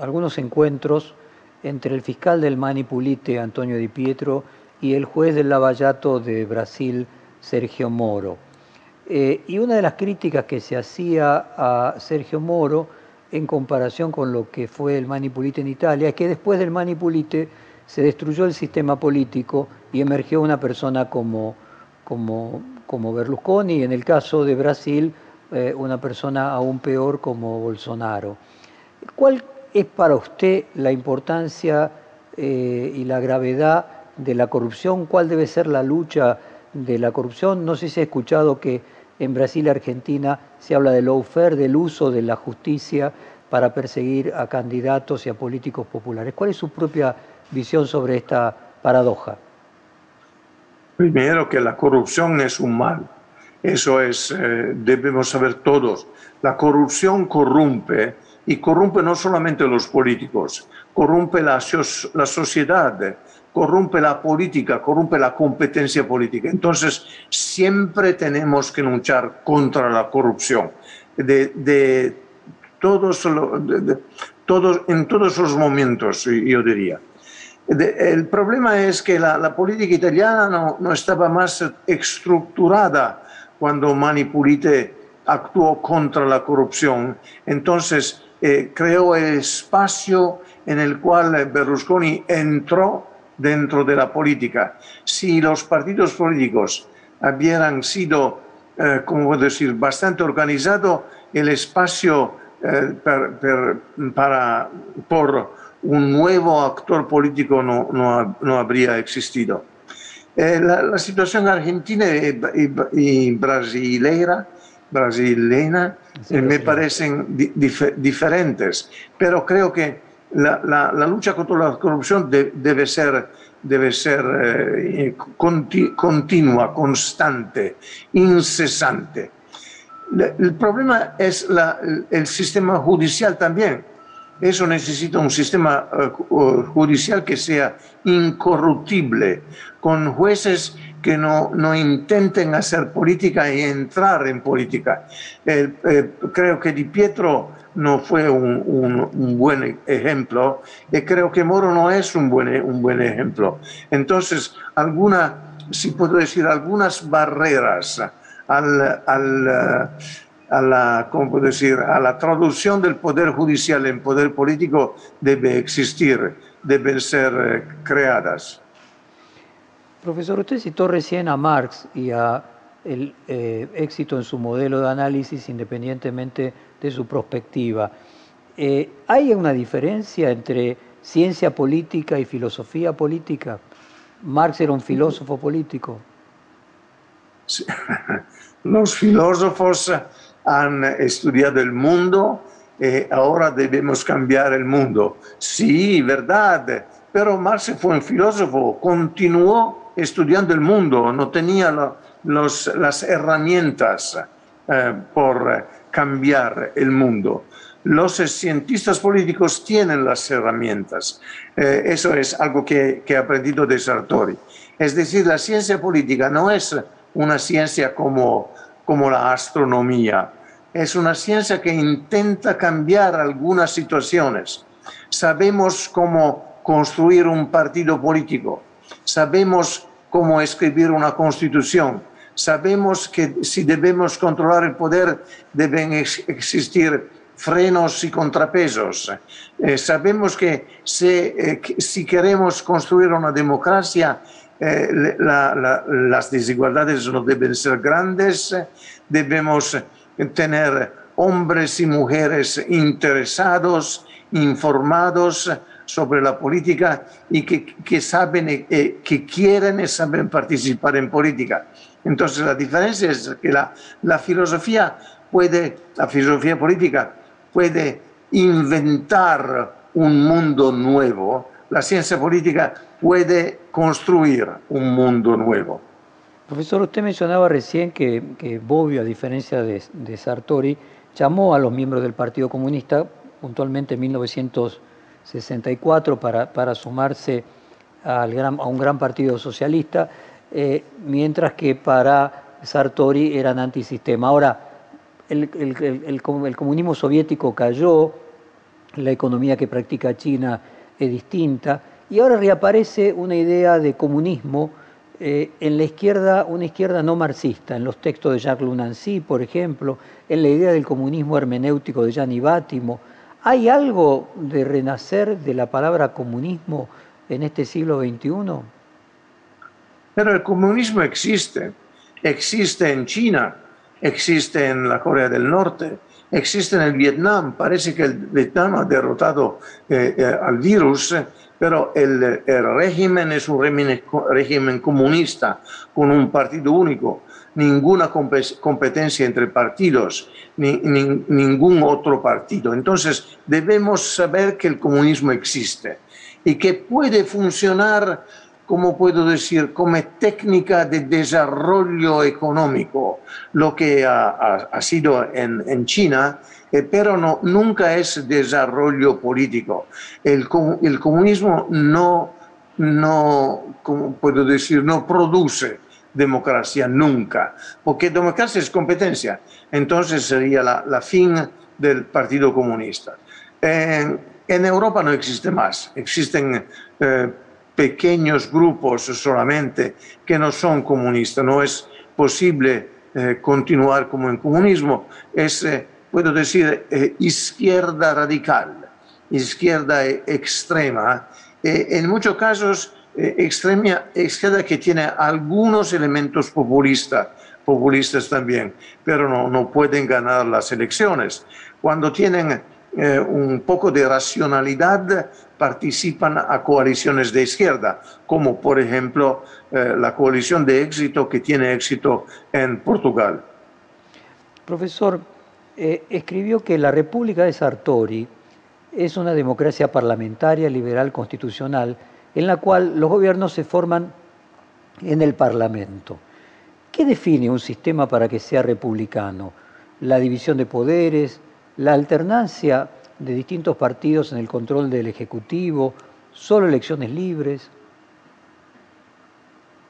algunos encuentros entre el fiscal del Manipulite, Antonio Di Pietro, y el juez del Lavallato de Brasil, Sergio Moro. Eh, y una de las críticas que se hacía a Sergio Moro en comparación con lo que fue el Manipulite en Italia es que después del Manipulite se destruyó el sistema político y emergió una persona como como, como Berlusconi y en el caso de Brasil eh, una persona aún peor como Bolsonaro. ¿Cuál es para usted la importancia eh, y la gravedad de la corrupción? ¿Cuál debe ser la lucha de la corrupción? No sé si ha escuchado que en Brasil y Argentina se habla del lawfare, del uso de la justicia para perseguir a candidatos y a políticos populares. ¿Cuál es su propia visión sobre esta paradoja? Primero que la corrupción es un mal. Eso es, eh, debemos saber todos. La corrupción corrompe y corrompe no solamente los políticos, corrompe la, la sociedad, corrompe la política, corrompe la competencia política. Entonces, siempre tenemos que luchar contra la corrupción. De, todos, en todos los momentos, yo diría el problema es que la, política italiana no, estaba más estructurada cuando Manipulite actuó contra la corrupción. Entonces eh, creó el espacio en el cual Berlusconi entró dentro de la política. Si los partidos políticos hubieran sido, eh, como puedo decir, bastante organizados, el espacio eh, para, por un nuevo actor político no, no, no habría existido. Eh, la, situación argentina y, brasileira, brasileña eh, me parecen diferentes, pero creo que la, lucha contra la corrupción debe ser, debe ser eh, continua, constante, incesante. El problema es el sistema judicial también. Eso necesita un sistema eh, judicial que sea incorruptible, con jueces que no, intenten hacer política y entrar en política. Eh, creo que Di Pietro no fue un, buen ejemplo y creo que Moro no es un buen, un buen ejemplo. Entonces, alguna, si puedo decir, algunas barreras a, la, ¿cómo puedo decir? a la traducción del poder judicial en poder político debe existir, deben ser eh, creadas. Profesor, usted citó recién a Marx y a el eh, éxito en su modelo de análisis independientemente de su perspectiva. Eh, ¿Hay una diferencia entre ciencia política y filosofía política? Marx era un filósofo político. Los filósofos han estudiado el mundo y ahora debemos cambiar el mundo. Sí, verdad, pero Marx fue un filósofo, continuó estudiando el mundo, no tenía las herramientas eh, por cambiar el mundo. Los cientistas políticos tienen las herramientas. Eh, eso es algo que, que he aprendido de Sartori. Es decir, la ciencia política no es una ciencia como, como la astronomía, es una ciencia que intenta cambiar algunas situaciones. Sabemos cómo construir un partido político, sabemos cómo escribir una constitución, Sabemos que si debemos controlar el poder deben existir frenos y contrapesos. Eh, sabemos que eh, si, queremos construir una democracia, eh, las desigualdades no deben ser grandes, debemos tener hombres y mujeres interesados, informados sobre la política y que, que saben, que quieren y saben participar en política. Entonces la diferencia es que la, filosofía puede, la filosofía política puede inventar un mundo nuevo, la ciencia política puede construir un mundo nuevo. Profesor, usted mencionaba recién que, que Bobbio, a diferencia de, Sartori, llamó a los miembros del Partido Comunista, puntualmente en 1964, para, para sumarse al gran, a un gran partido socialista. Eh, mientras que para Sartori eran antisistema. Ahora, el, el, comunismo soviético cayó, la economía que practica China es distinta, y ahora reaparece una idea de comunismo eh, en la izquierda, una izquierda no marxista, en los textos de Jacques Lunancy, por ejemplo, en la idea del comunismo hermenéutico de Gianni Bátimo. ¿Hay algo de renacer de la palabra comunismo en este siglo XXI? Pero el comunismo existe, existe en China, existe en la Corea del Norte, existe en el Vietnam. Parece que el Vietnam ha derrotado eh, eh, al virus, pero el, régimen es un régimen, comunista con un partido único, ninguna competencia entre partidos, ni, ningún otro partido. Entonces debemos saber que el comunismo existe y que puede funcionar ¿cómo puedo decir?, como técnica de desarrollo económico, lo que ha, sido en, China, eh, pero no, nunca es desarrollo político. El, el comunismo no, no, ¿cómo puedo decir?, no produce democracia nunca, porque democracia es competencia, entonces sería la, fin del Partido Comunista. en Europa no existe más, existen eh, pequeños grupos solamente que no son comunistas. No es posible eh, continuar como en comunismo. Es, eh, puedo decir, izquierda radical, izquierda extrema. en muchos casos, extrema izquierda que tiene algunos elementos populistas populistas también, pero no, no pueden ganar las elecciones. Cuando tienen un poco de racionalidad, participan a coaliciones de izquierda, como por ejemplo eh, la coalición de éxito que tiene éxito en Portugal. Profesor, eh, escribió que la República de Sartori es una democracia parlamentaria, liberal, constitucional, en la cual los gobiernos se forman en el Parlamento. ¿Qué define un sistema para que sea republicano? La división de poderes, la alternancia de distintos partidos en el control del Ejecutivo, solo elecciones libres.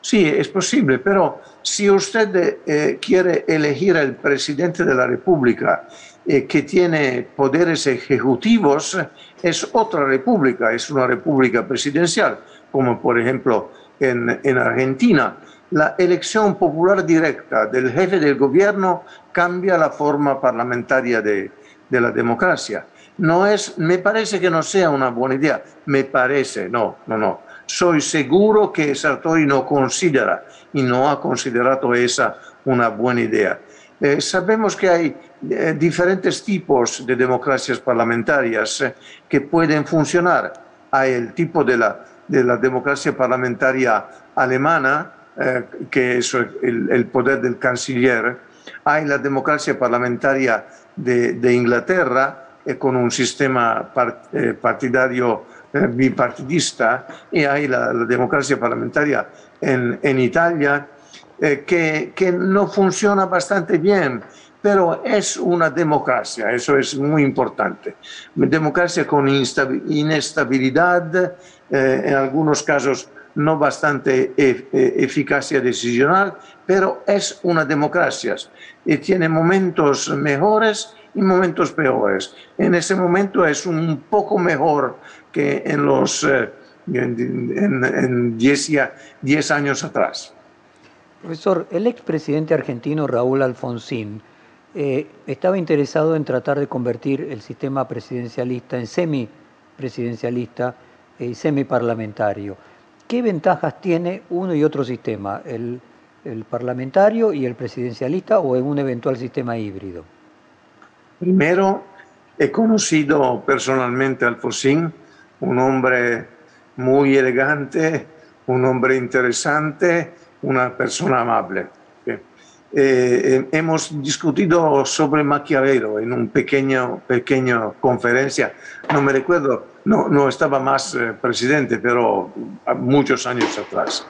Sí, es posible, pero si usted eh, quiere elegir al presidente de la República eh, que tiene poderes ejecutivos, es otra república, es una república presidencial, como por ejemplo en, en Argentina. La elección popular directa del jefe del gobierno cambia la forma parlamentaria de, de la democracia. No es, me parece que no sea una buena idea, me parece, no, no, no. Soy seguro que Sartori no considera y no ha considerado esa una buena idea. Eh, sabemos que hay eh, diferentes tipos de democracias parlamentarias eh, que pueden funcionar. Hay el tipo de la, de la democracia parlamentaria alemana, que es el, el, poder del canciller. Hay la democracia parlamentaria de, de Inglaterra, con un sistema partidario bipartidista, y hay la, la democracia parlamentaria en, en Italia, eh, que, que, no funciona bastante bien, pero es una democracia, eso es muy importante. Democracia con inestabilidad, eh, en algunos casos no bastante e eficacia decisional, pero es una democracia y tiene momentos mejores y momentos peores. En ese momento es un poco mejor que en los eh, en 10 años atrás. Profesor, el expresidente argentino Raúl Alfonsín eh, estaba interesado en tratar de convertir el sistema presidencialista en semipresidencialista y eh, semiparlamentario. ¿Qué ventajas tiene uno y otro sistema, el, el parlamentario y el presidencialista o en un eventual sistema híbrido? Primero, he conocido personalmente a Alfonsín, un hombre muy elegante, un hombre interesante, una persona amable. Eh, eh, hemos discutido sobre Maquiavelo en una pequeña, pequeña conferencia. No me recuerdo, no, no estaba más eh, presidente, pero muchos años atrás.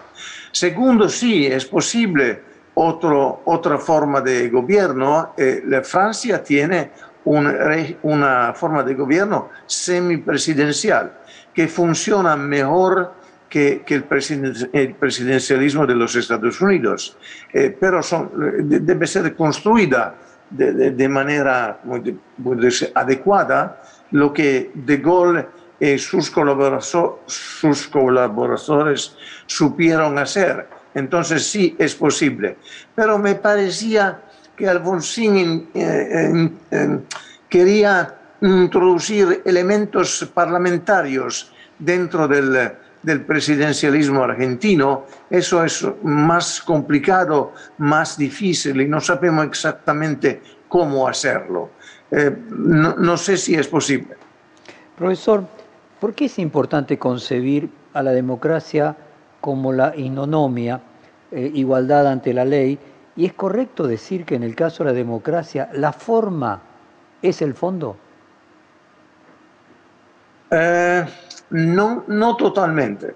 Segundo, sí, es posible otro, otra forma de gobierno. la Francia tiene un, una forma de gobierno semipresidencial que funciona mejor que, que el, presidencialismo de los Estados Unidos, eh, pero son, debe ser construida de, de, de manera decir, adecuada, lo que De Gaulle y sus, colaborador, sus colaboradores supieron hacer. Entonces sí es posible. Pero me parecía que Alfonsín eh, eh, quería introducir elementos parlamentarios dentro del, del presidencialismo argentino, eso es más complicado, más difícil y no sabemos exactamente cómo hacerlo. Eh, no, no, sé si es posible. Profesor, ¿por qué es importante concebir a la democracia como la inonomia, eh, igualdad ante la ley? ¿Y es correcto decir que en el caso de la democracia la forma es el fondo? Eh, no, no totalmente.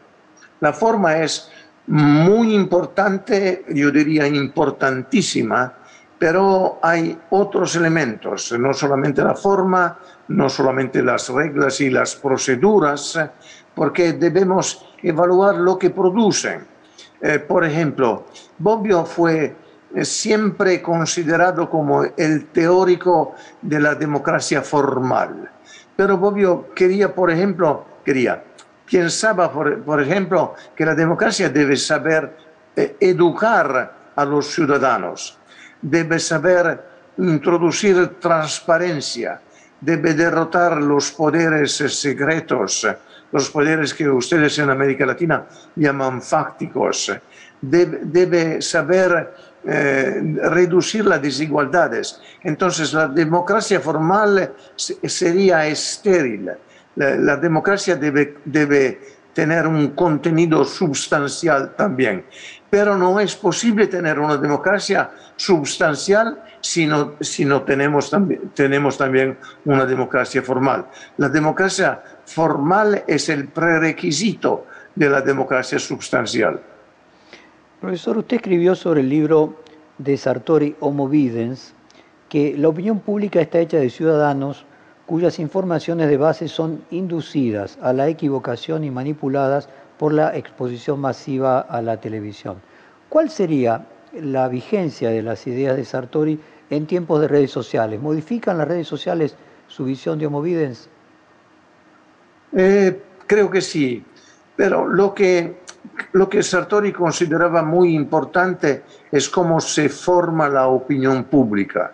La forma es muy importante, yo diría importantísima, pero hay otros elementos, no solamente la forma, no solamente las reglas y las proceduras, porque debemos evaluar lo que producen. Eh, por ejemplo, Bobbio fue eh, siempre considerado como el teórico de la democracia formal, pero Bobbio quería, por ejemplo, quería. Pensaba, por, ejemplo, que la democracia debe saber eh, educar a los ciudadanos, debe saber introducir transparencia, debe derrotar los poderes secretos, los poderes que ustedes en América Latina llaman fácticos, debe, debe saber eh, reducir las desigualdades. Entonces la democracia formal sería estéril la, democracia debe, debe tener un contenido sustancial también. Pero no es posible tener una democracia sustancial si no, si no tenemos, también, tenemos también una democracia formal. La democracia formal es el prerequisito de la democracia substancial. Profesor, usted escribió sobre el libro de Sartori Homo Videns que la opinión pública está hecha de ciudadanos cuyas informaciones de base son inducidas a la equivocación y manipuladas por la exposición masiva a la televisión. ¿Cuál sería la vigencia de las ideas de Sartori en tiempos de redes sociales? ¿Modifican las redes sociales su visión de Homo Videns? Eh, creo que sí, pero lo que, lo que Sartori consideraba muy importante es cómo se forma la opinión pública.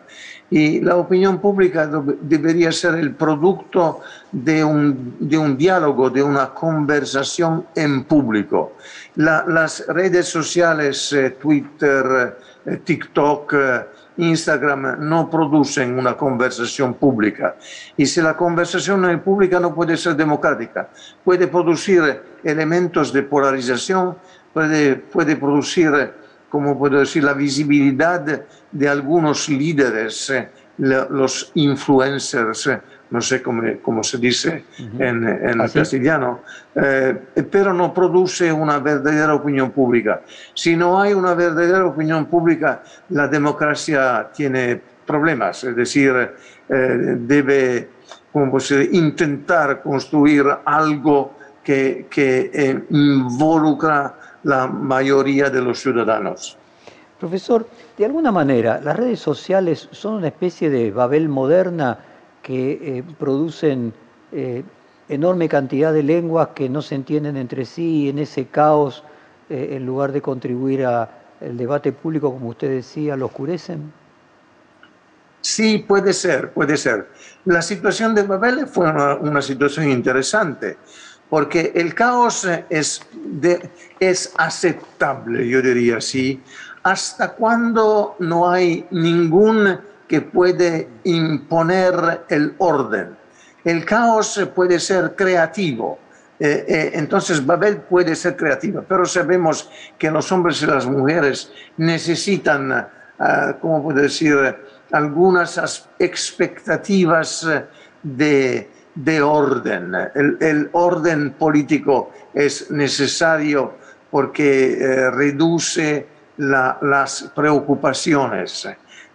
Y la opinión pública debería ser el producto de un, de un diálogo, de una conversación en público. las redes sociales, eh, Twitter, eh, TikTok, eh, Instagram no producen una conversación pública. Y si la conversación pública no puede ser democrática. Puede producir elementos de polarización, puede, puede producir como puedo decir, la visibilidad de algunos líderes, eh, los influencers, eh, no sé cómo, cómo se dice en, en castellano, eh, pero no produce una verdadera opinión pública. Si no hay una verdadera opinión pública, la democracia tiene problemas, es decir, debe como intentar construir algo que, que involucra la mayoría de los ciudadanos. Profesor, de alguna manera, las redes sociales son una especie de Babel moderna que eh, producen eh, enorme cantidad de lenguas que no se entienden entre sí y en ese caos, eh, en lugar de contribuir al debate público, como usted decía, lo oscurecen. Sí, puede ser, puede ser. La situación de Babel fue una situación interesante porque el caos es, es aceptable, yo diría así, hasta cuando no hay ningún que puede imponer el orden. El caos puede ser creativo, eh, eh, entonces Babel puede ser creativa, pero sabemos que los hombres y las mujeres necesitan, uh, ¿cómo puedo decir?, algunas expectativas de, de orden. El, orden político es necesario porque eh, reduce las preocupaciones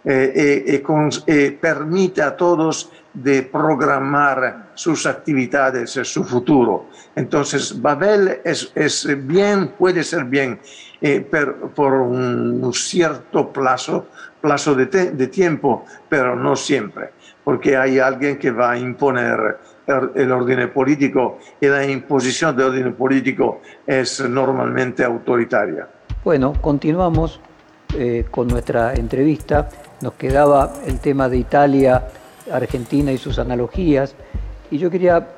eh, eh, permite a todos de programar sus actividades, su futuro. Entonces, Babel es, es bien, puede ser bien por un cierto plazo, plazo de, de tiempo, pero no siempre, porque hay alguien que va a imponer el orden político y la imposición del orden político es normalmente autoritaria. Bueno, continuamos eh, con nuestra entrevista. Nos quedaba el tema de Italia, Argentina y sus analogías. Y yo quería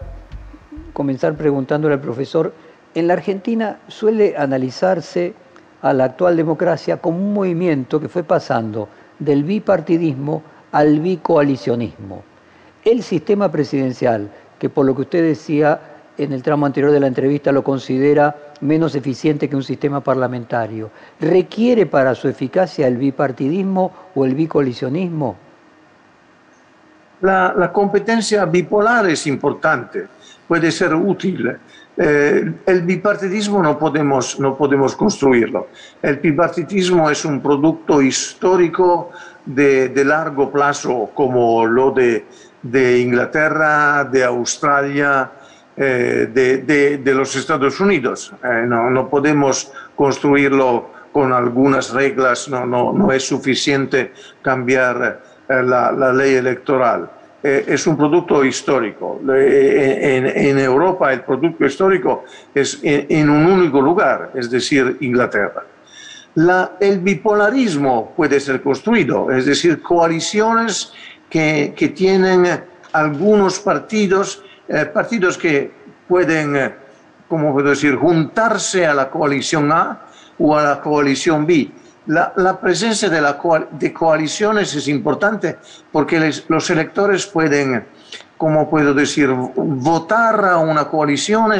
comenzar preguntándole al profesor, en la Argentina suele analizarse a la actual democracia como un movimiento que fue pasando del bipartidismo al bicoalicionismo. El sistema presidencial que por lo que usted decía en el tramo anterior de la entrevista lo considera menos eficiente que un sistema parlamentario. ¿Requiere para su eficacia el bipartidismo o el bicolisionismo? La, competencia bipolar es importante, puede ser útil. Eh, el bipartidismo no podemos, no podemos construirlo. El bipartidismo es un producto histórico de, de largo plazo, como lo de de Inglaterra, de Australia, eh, de, los Estados Unidos. Eh, no, podemos construirlo con algunas reglas, no, no, no es suficiente cambiar eh, la, ley electoral. es un producto histórico. En, Europa el producto histórico es en, un único lugar, es decir, Inglaterra. La, el bipolarismo puede ser construido, es decir, coaliciones que, tienen algunos partidos, eh, partidos que pueden, eh, como puedo decir?, juntarse a la coalición A o a la coalición B. La, presencia de, coaliciones es importante porque los electores pueden, como puedo decir, votar a una coalición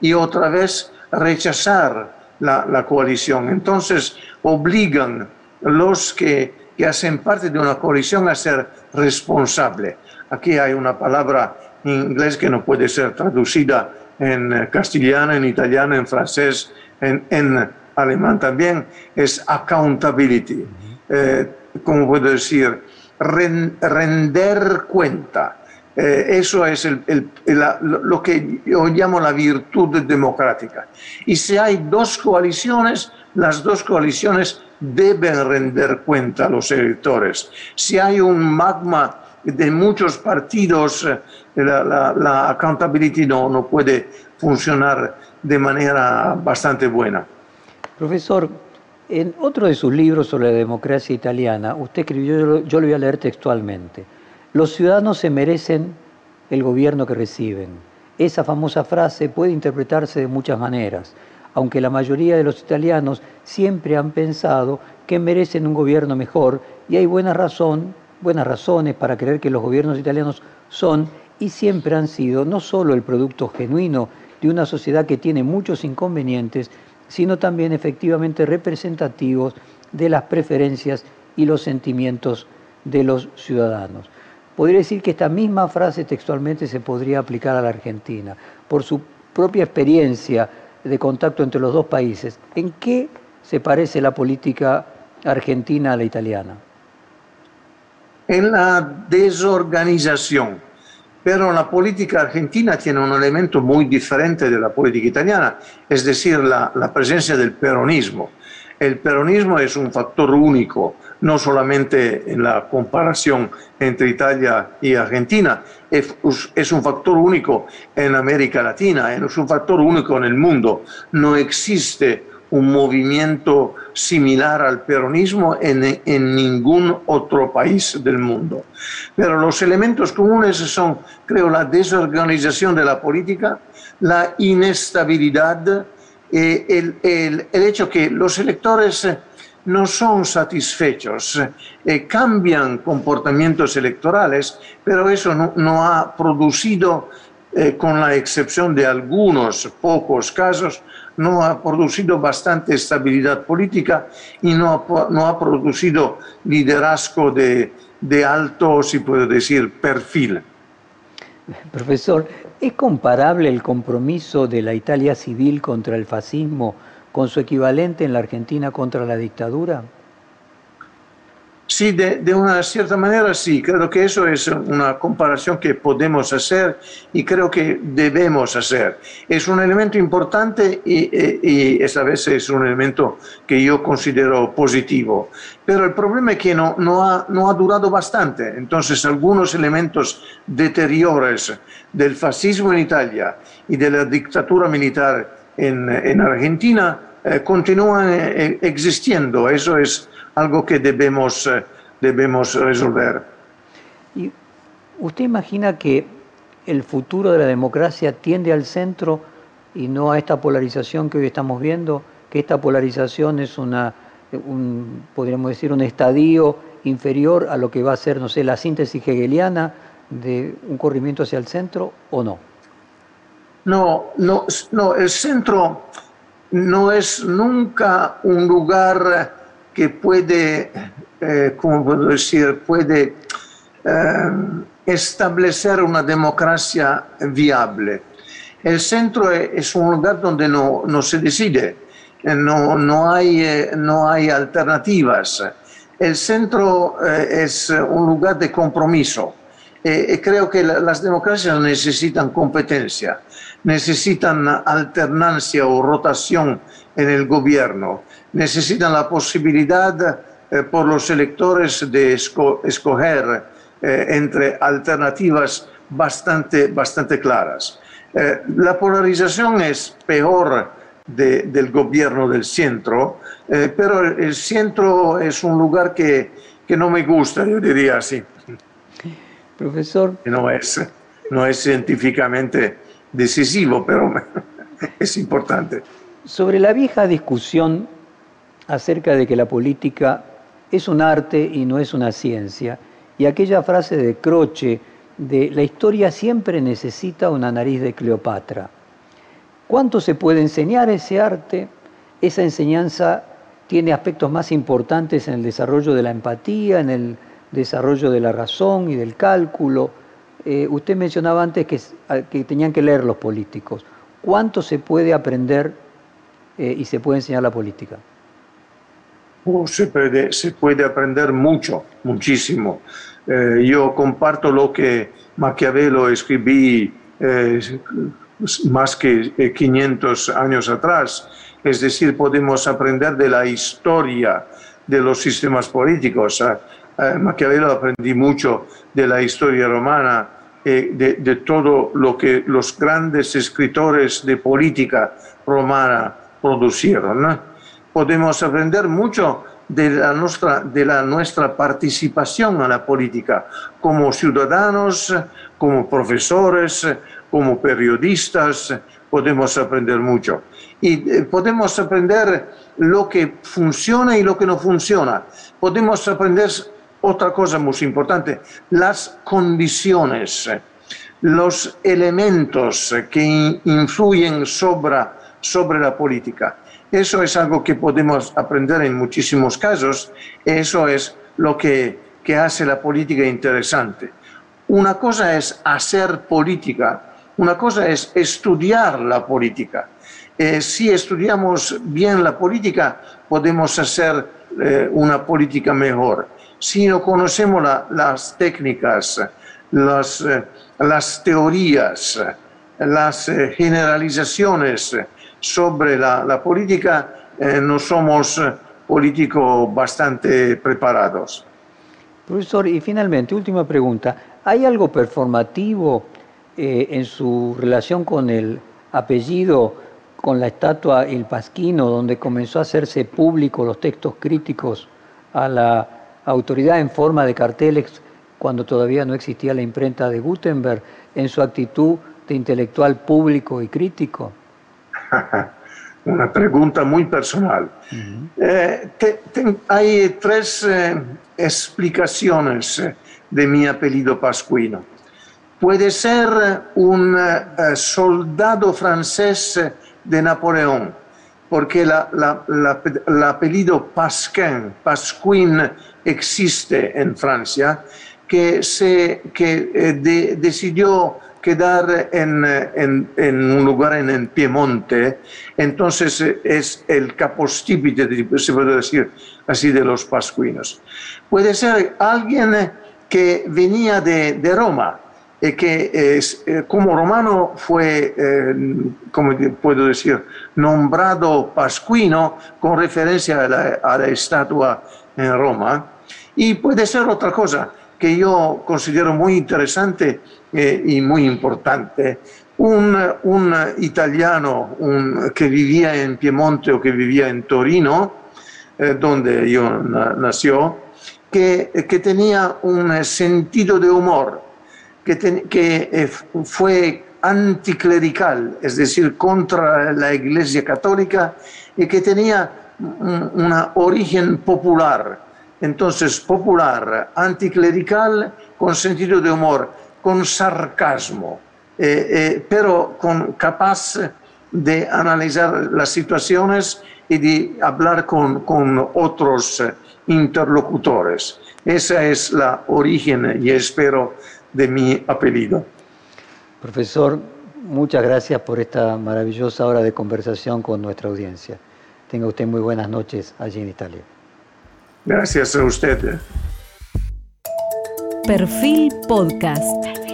y otra vez rechazar la, la coalición. Entonces obligan los que que hacen parte de una coalición a ser responsable. Aquí hay una palabra inglés que no puede ser traducida en eh, castellano, en italiano, en francés, en, alemán también, es accountability. Eh, ¿Cómo puedo decir? render cuenta. Eh, eso es lo que yo llamo la virtud democrática. Y si hay dos coaliciones, las dos coaliciones deben render cuenta a los electores. Si hay un magma de muchos partidos, eh, la, accountability no, no puede funcionar de manera bastante buena. Profesor, en otro de sus libros sobre la democracia italiana, usted escribió, yo lo voy a leer textualmente, los ciudadanos se merecen el gobierno que reciben. Esa famosa frase puede interpretarse de muchas maneras, aunque la mayoría de los italianos siempre han pensado que merecen un gobierno mejor y hay buena razón, buenas razones para creer que los gobiernos italianos son y siempre han sido no solo el producto genuino de una sociedad que tiene muchos inconvenientes, sino también efectivamente representativos de las preferencias y los sentimientos de los ciudadanos. Podría decir que esta misma frase textualmente se podría aplicar a la Argentina, por su propia experiencia de contacto entre los dos países. ¿En qué se parece la política argentina a la italiana? En la desorganización pero la política argentina tiene un elemento muy diferente de la política italiana, es decir, la, presencia del peronismo. El peronismo es un factor único, no solamente en la comparación entre Italia y Argentina, es, es, un factor único en América Latina, es un factor único en el mundo. No existe un movimiento similar al peronismo en, en, ningún otro país del mundo. Pero los elementos comunes son, creo, la desorganización de la política, la inestabilidad, eh, el, el, el, hecho que los electores no son satisfechos, eh, cambian comportamientos electorales, pero eso no, no ha producido, eh, con la excepción de algunos pocos casos, no ha producido bastante estabilidad política y no ha, no ha producido liderazgo de, de alto, si puedo decir, perfil. Profesor, ¿es comparable el compromiso de la Italia civil contra el fascismo con su equivalente en la Argentina contra la dictadura? Sí, de, una cierta manera sí, creo que eso es una comparación que podemos hacer y creo que debemos hacer. Es un elemento importante y, y, esta vez es un elemento que yo considero positivo, pero el problema es que no, no, ha, no ha durado bastante, entonces algunos elementos deteriores del fascismo en Italia y de la dictadura militar en, en Argentina eh, continúan eh, existiendo, eso es algo que debemos, eh, debemos resolver. ¿Y ¿Usted imagina que el futuro de la democracia tiende al centro y no a esta polarización que hoy estamos viendo? Que esta polarización es una, un, podríamos decir, un estadio inferior a lo que va a ser, no sé, la síntesis hegeliana de un corrimiento hacia el centro o no? No, no, no, el centro no es nunca un lugar que puede, eh, ¿cómo puedo decir?, puede eh, establecer una democracia viable. El centro es un lugar donde no, se decide, eh, no, no, hay, no hay alternativas. El centro es un lugar de compromiso. creo que las democracias necesitan competencia, necesitan alternancia o rotación en el gobierno necesitan la posibilidad eh, por los electores de escoger eh, entre alternativas bastante, bastante claras. Eh, la polarización es peor del gobierno del centro, pero el centro es un lugar que, que, no me gusta, yo diría así. Profesor. No es, no es científicamente decisivo, pero es importante. Sobre la vieja discusión acerca de que la política es un arte y no es una ciencia, y aquella frase de Croce de la historia siempre necesita una nariz de Cleopatra. ¿Cuánto se puede enseñar ese arte? Esa enseñanza tiene aspectos más importantes en el desarrollo de la empatía, en el desarrollo de la razón y del cálculo. Eh, usted mencionaba antes que, que, tenían que leer los políticos. ¿Cuánto se puede aprender eh, y se puede enseñar la política? Oh, se, puede, se, puede, aprender mucho, muchísimo. Eh, yo comparto lo que Maquiavelo escribí más que 500 años atrás. Es decir, podemos aprender de la historia de los sistemas políticos. Eh, Maquiavelo aprendí mucho de la historia romana, eh, de, de, todo lo que los grandes escritores de política romana producieron. Podemos aprender mucho de la, nuestra, de la nuestra participación en la política como ciudadanos, como profesores, como periodistas, podemos aprender mucho. Y eh, podemos aprender lo que funciona y lo que no funciona. Podemos aprender otra cosa muy importante, las condiciones, los elementos que influyen sobre, sobre la política. Eso es algo que podemos aprender en muchísimos casos. Eso es lo que, que hace la política interesante. Una cosa es hacer política, una cosa es estudiar la política. Eh, si estudiamos bien la política, podemos hacer eh, una política mejor si no conocemos las técnicas, las, eh, las teorías, las generalizaciones sobre la, política, eh, no somos políticos bastante preparados. Profesor, y finalmente, última pregunta. ¿Hay algo performativo en su relación con el apellido, con la estatua El Pasquino, donde comenzó a hacerse público los textos críticos a la autoridad en forma de carteles cuando todavía no existía la imprenta de Gutenberg, en su actitud de intelectual público y crítico? Una pregunta muy personal. Eh, hay tres eh, explicaciones eh, de mi apellido pascuino. Puede ser un soldado francés de Napoleón, porque el apellido Pasquin, Pasquin existe en Francia, que, se, que eh, decidió quedar en, en, en, un lugar en el Piemonte, entonces eh, es el capostípite, se puede decir así, de los pascuinos. Puede ser alguien que venía de, de Roma, y que es, eh, como romano fue, como puedo decir, nombrado pascuino con referencia a la, a la estatua en Roma. Y puede ser otra cosa que yo considero muy interesante eh, y muy importante. Un, un italiano un, que vivía en Piemonte o que vivía en Torino, eh, donde yo nació, que, que, tenía un sentido de humor, que, que eh, fue anticlerical, es decir, contra la Iglesia Católica, y que tenía un origen popular entonces popular, anticlerical, con sentido de humor, con sarcasmo, eh, eh, pero con, capaz de analizar las situaciones y de hablar con, con otros interlocutores. Esa es la origen, y espero, de mi apellido. Profesor, muchas gracias por esta maravillosa hora de conversación con nuestra audiencia. Tenga usted muy buenas noches allí en Italia. Gracias a usted. Perfil Podcast.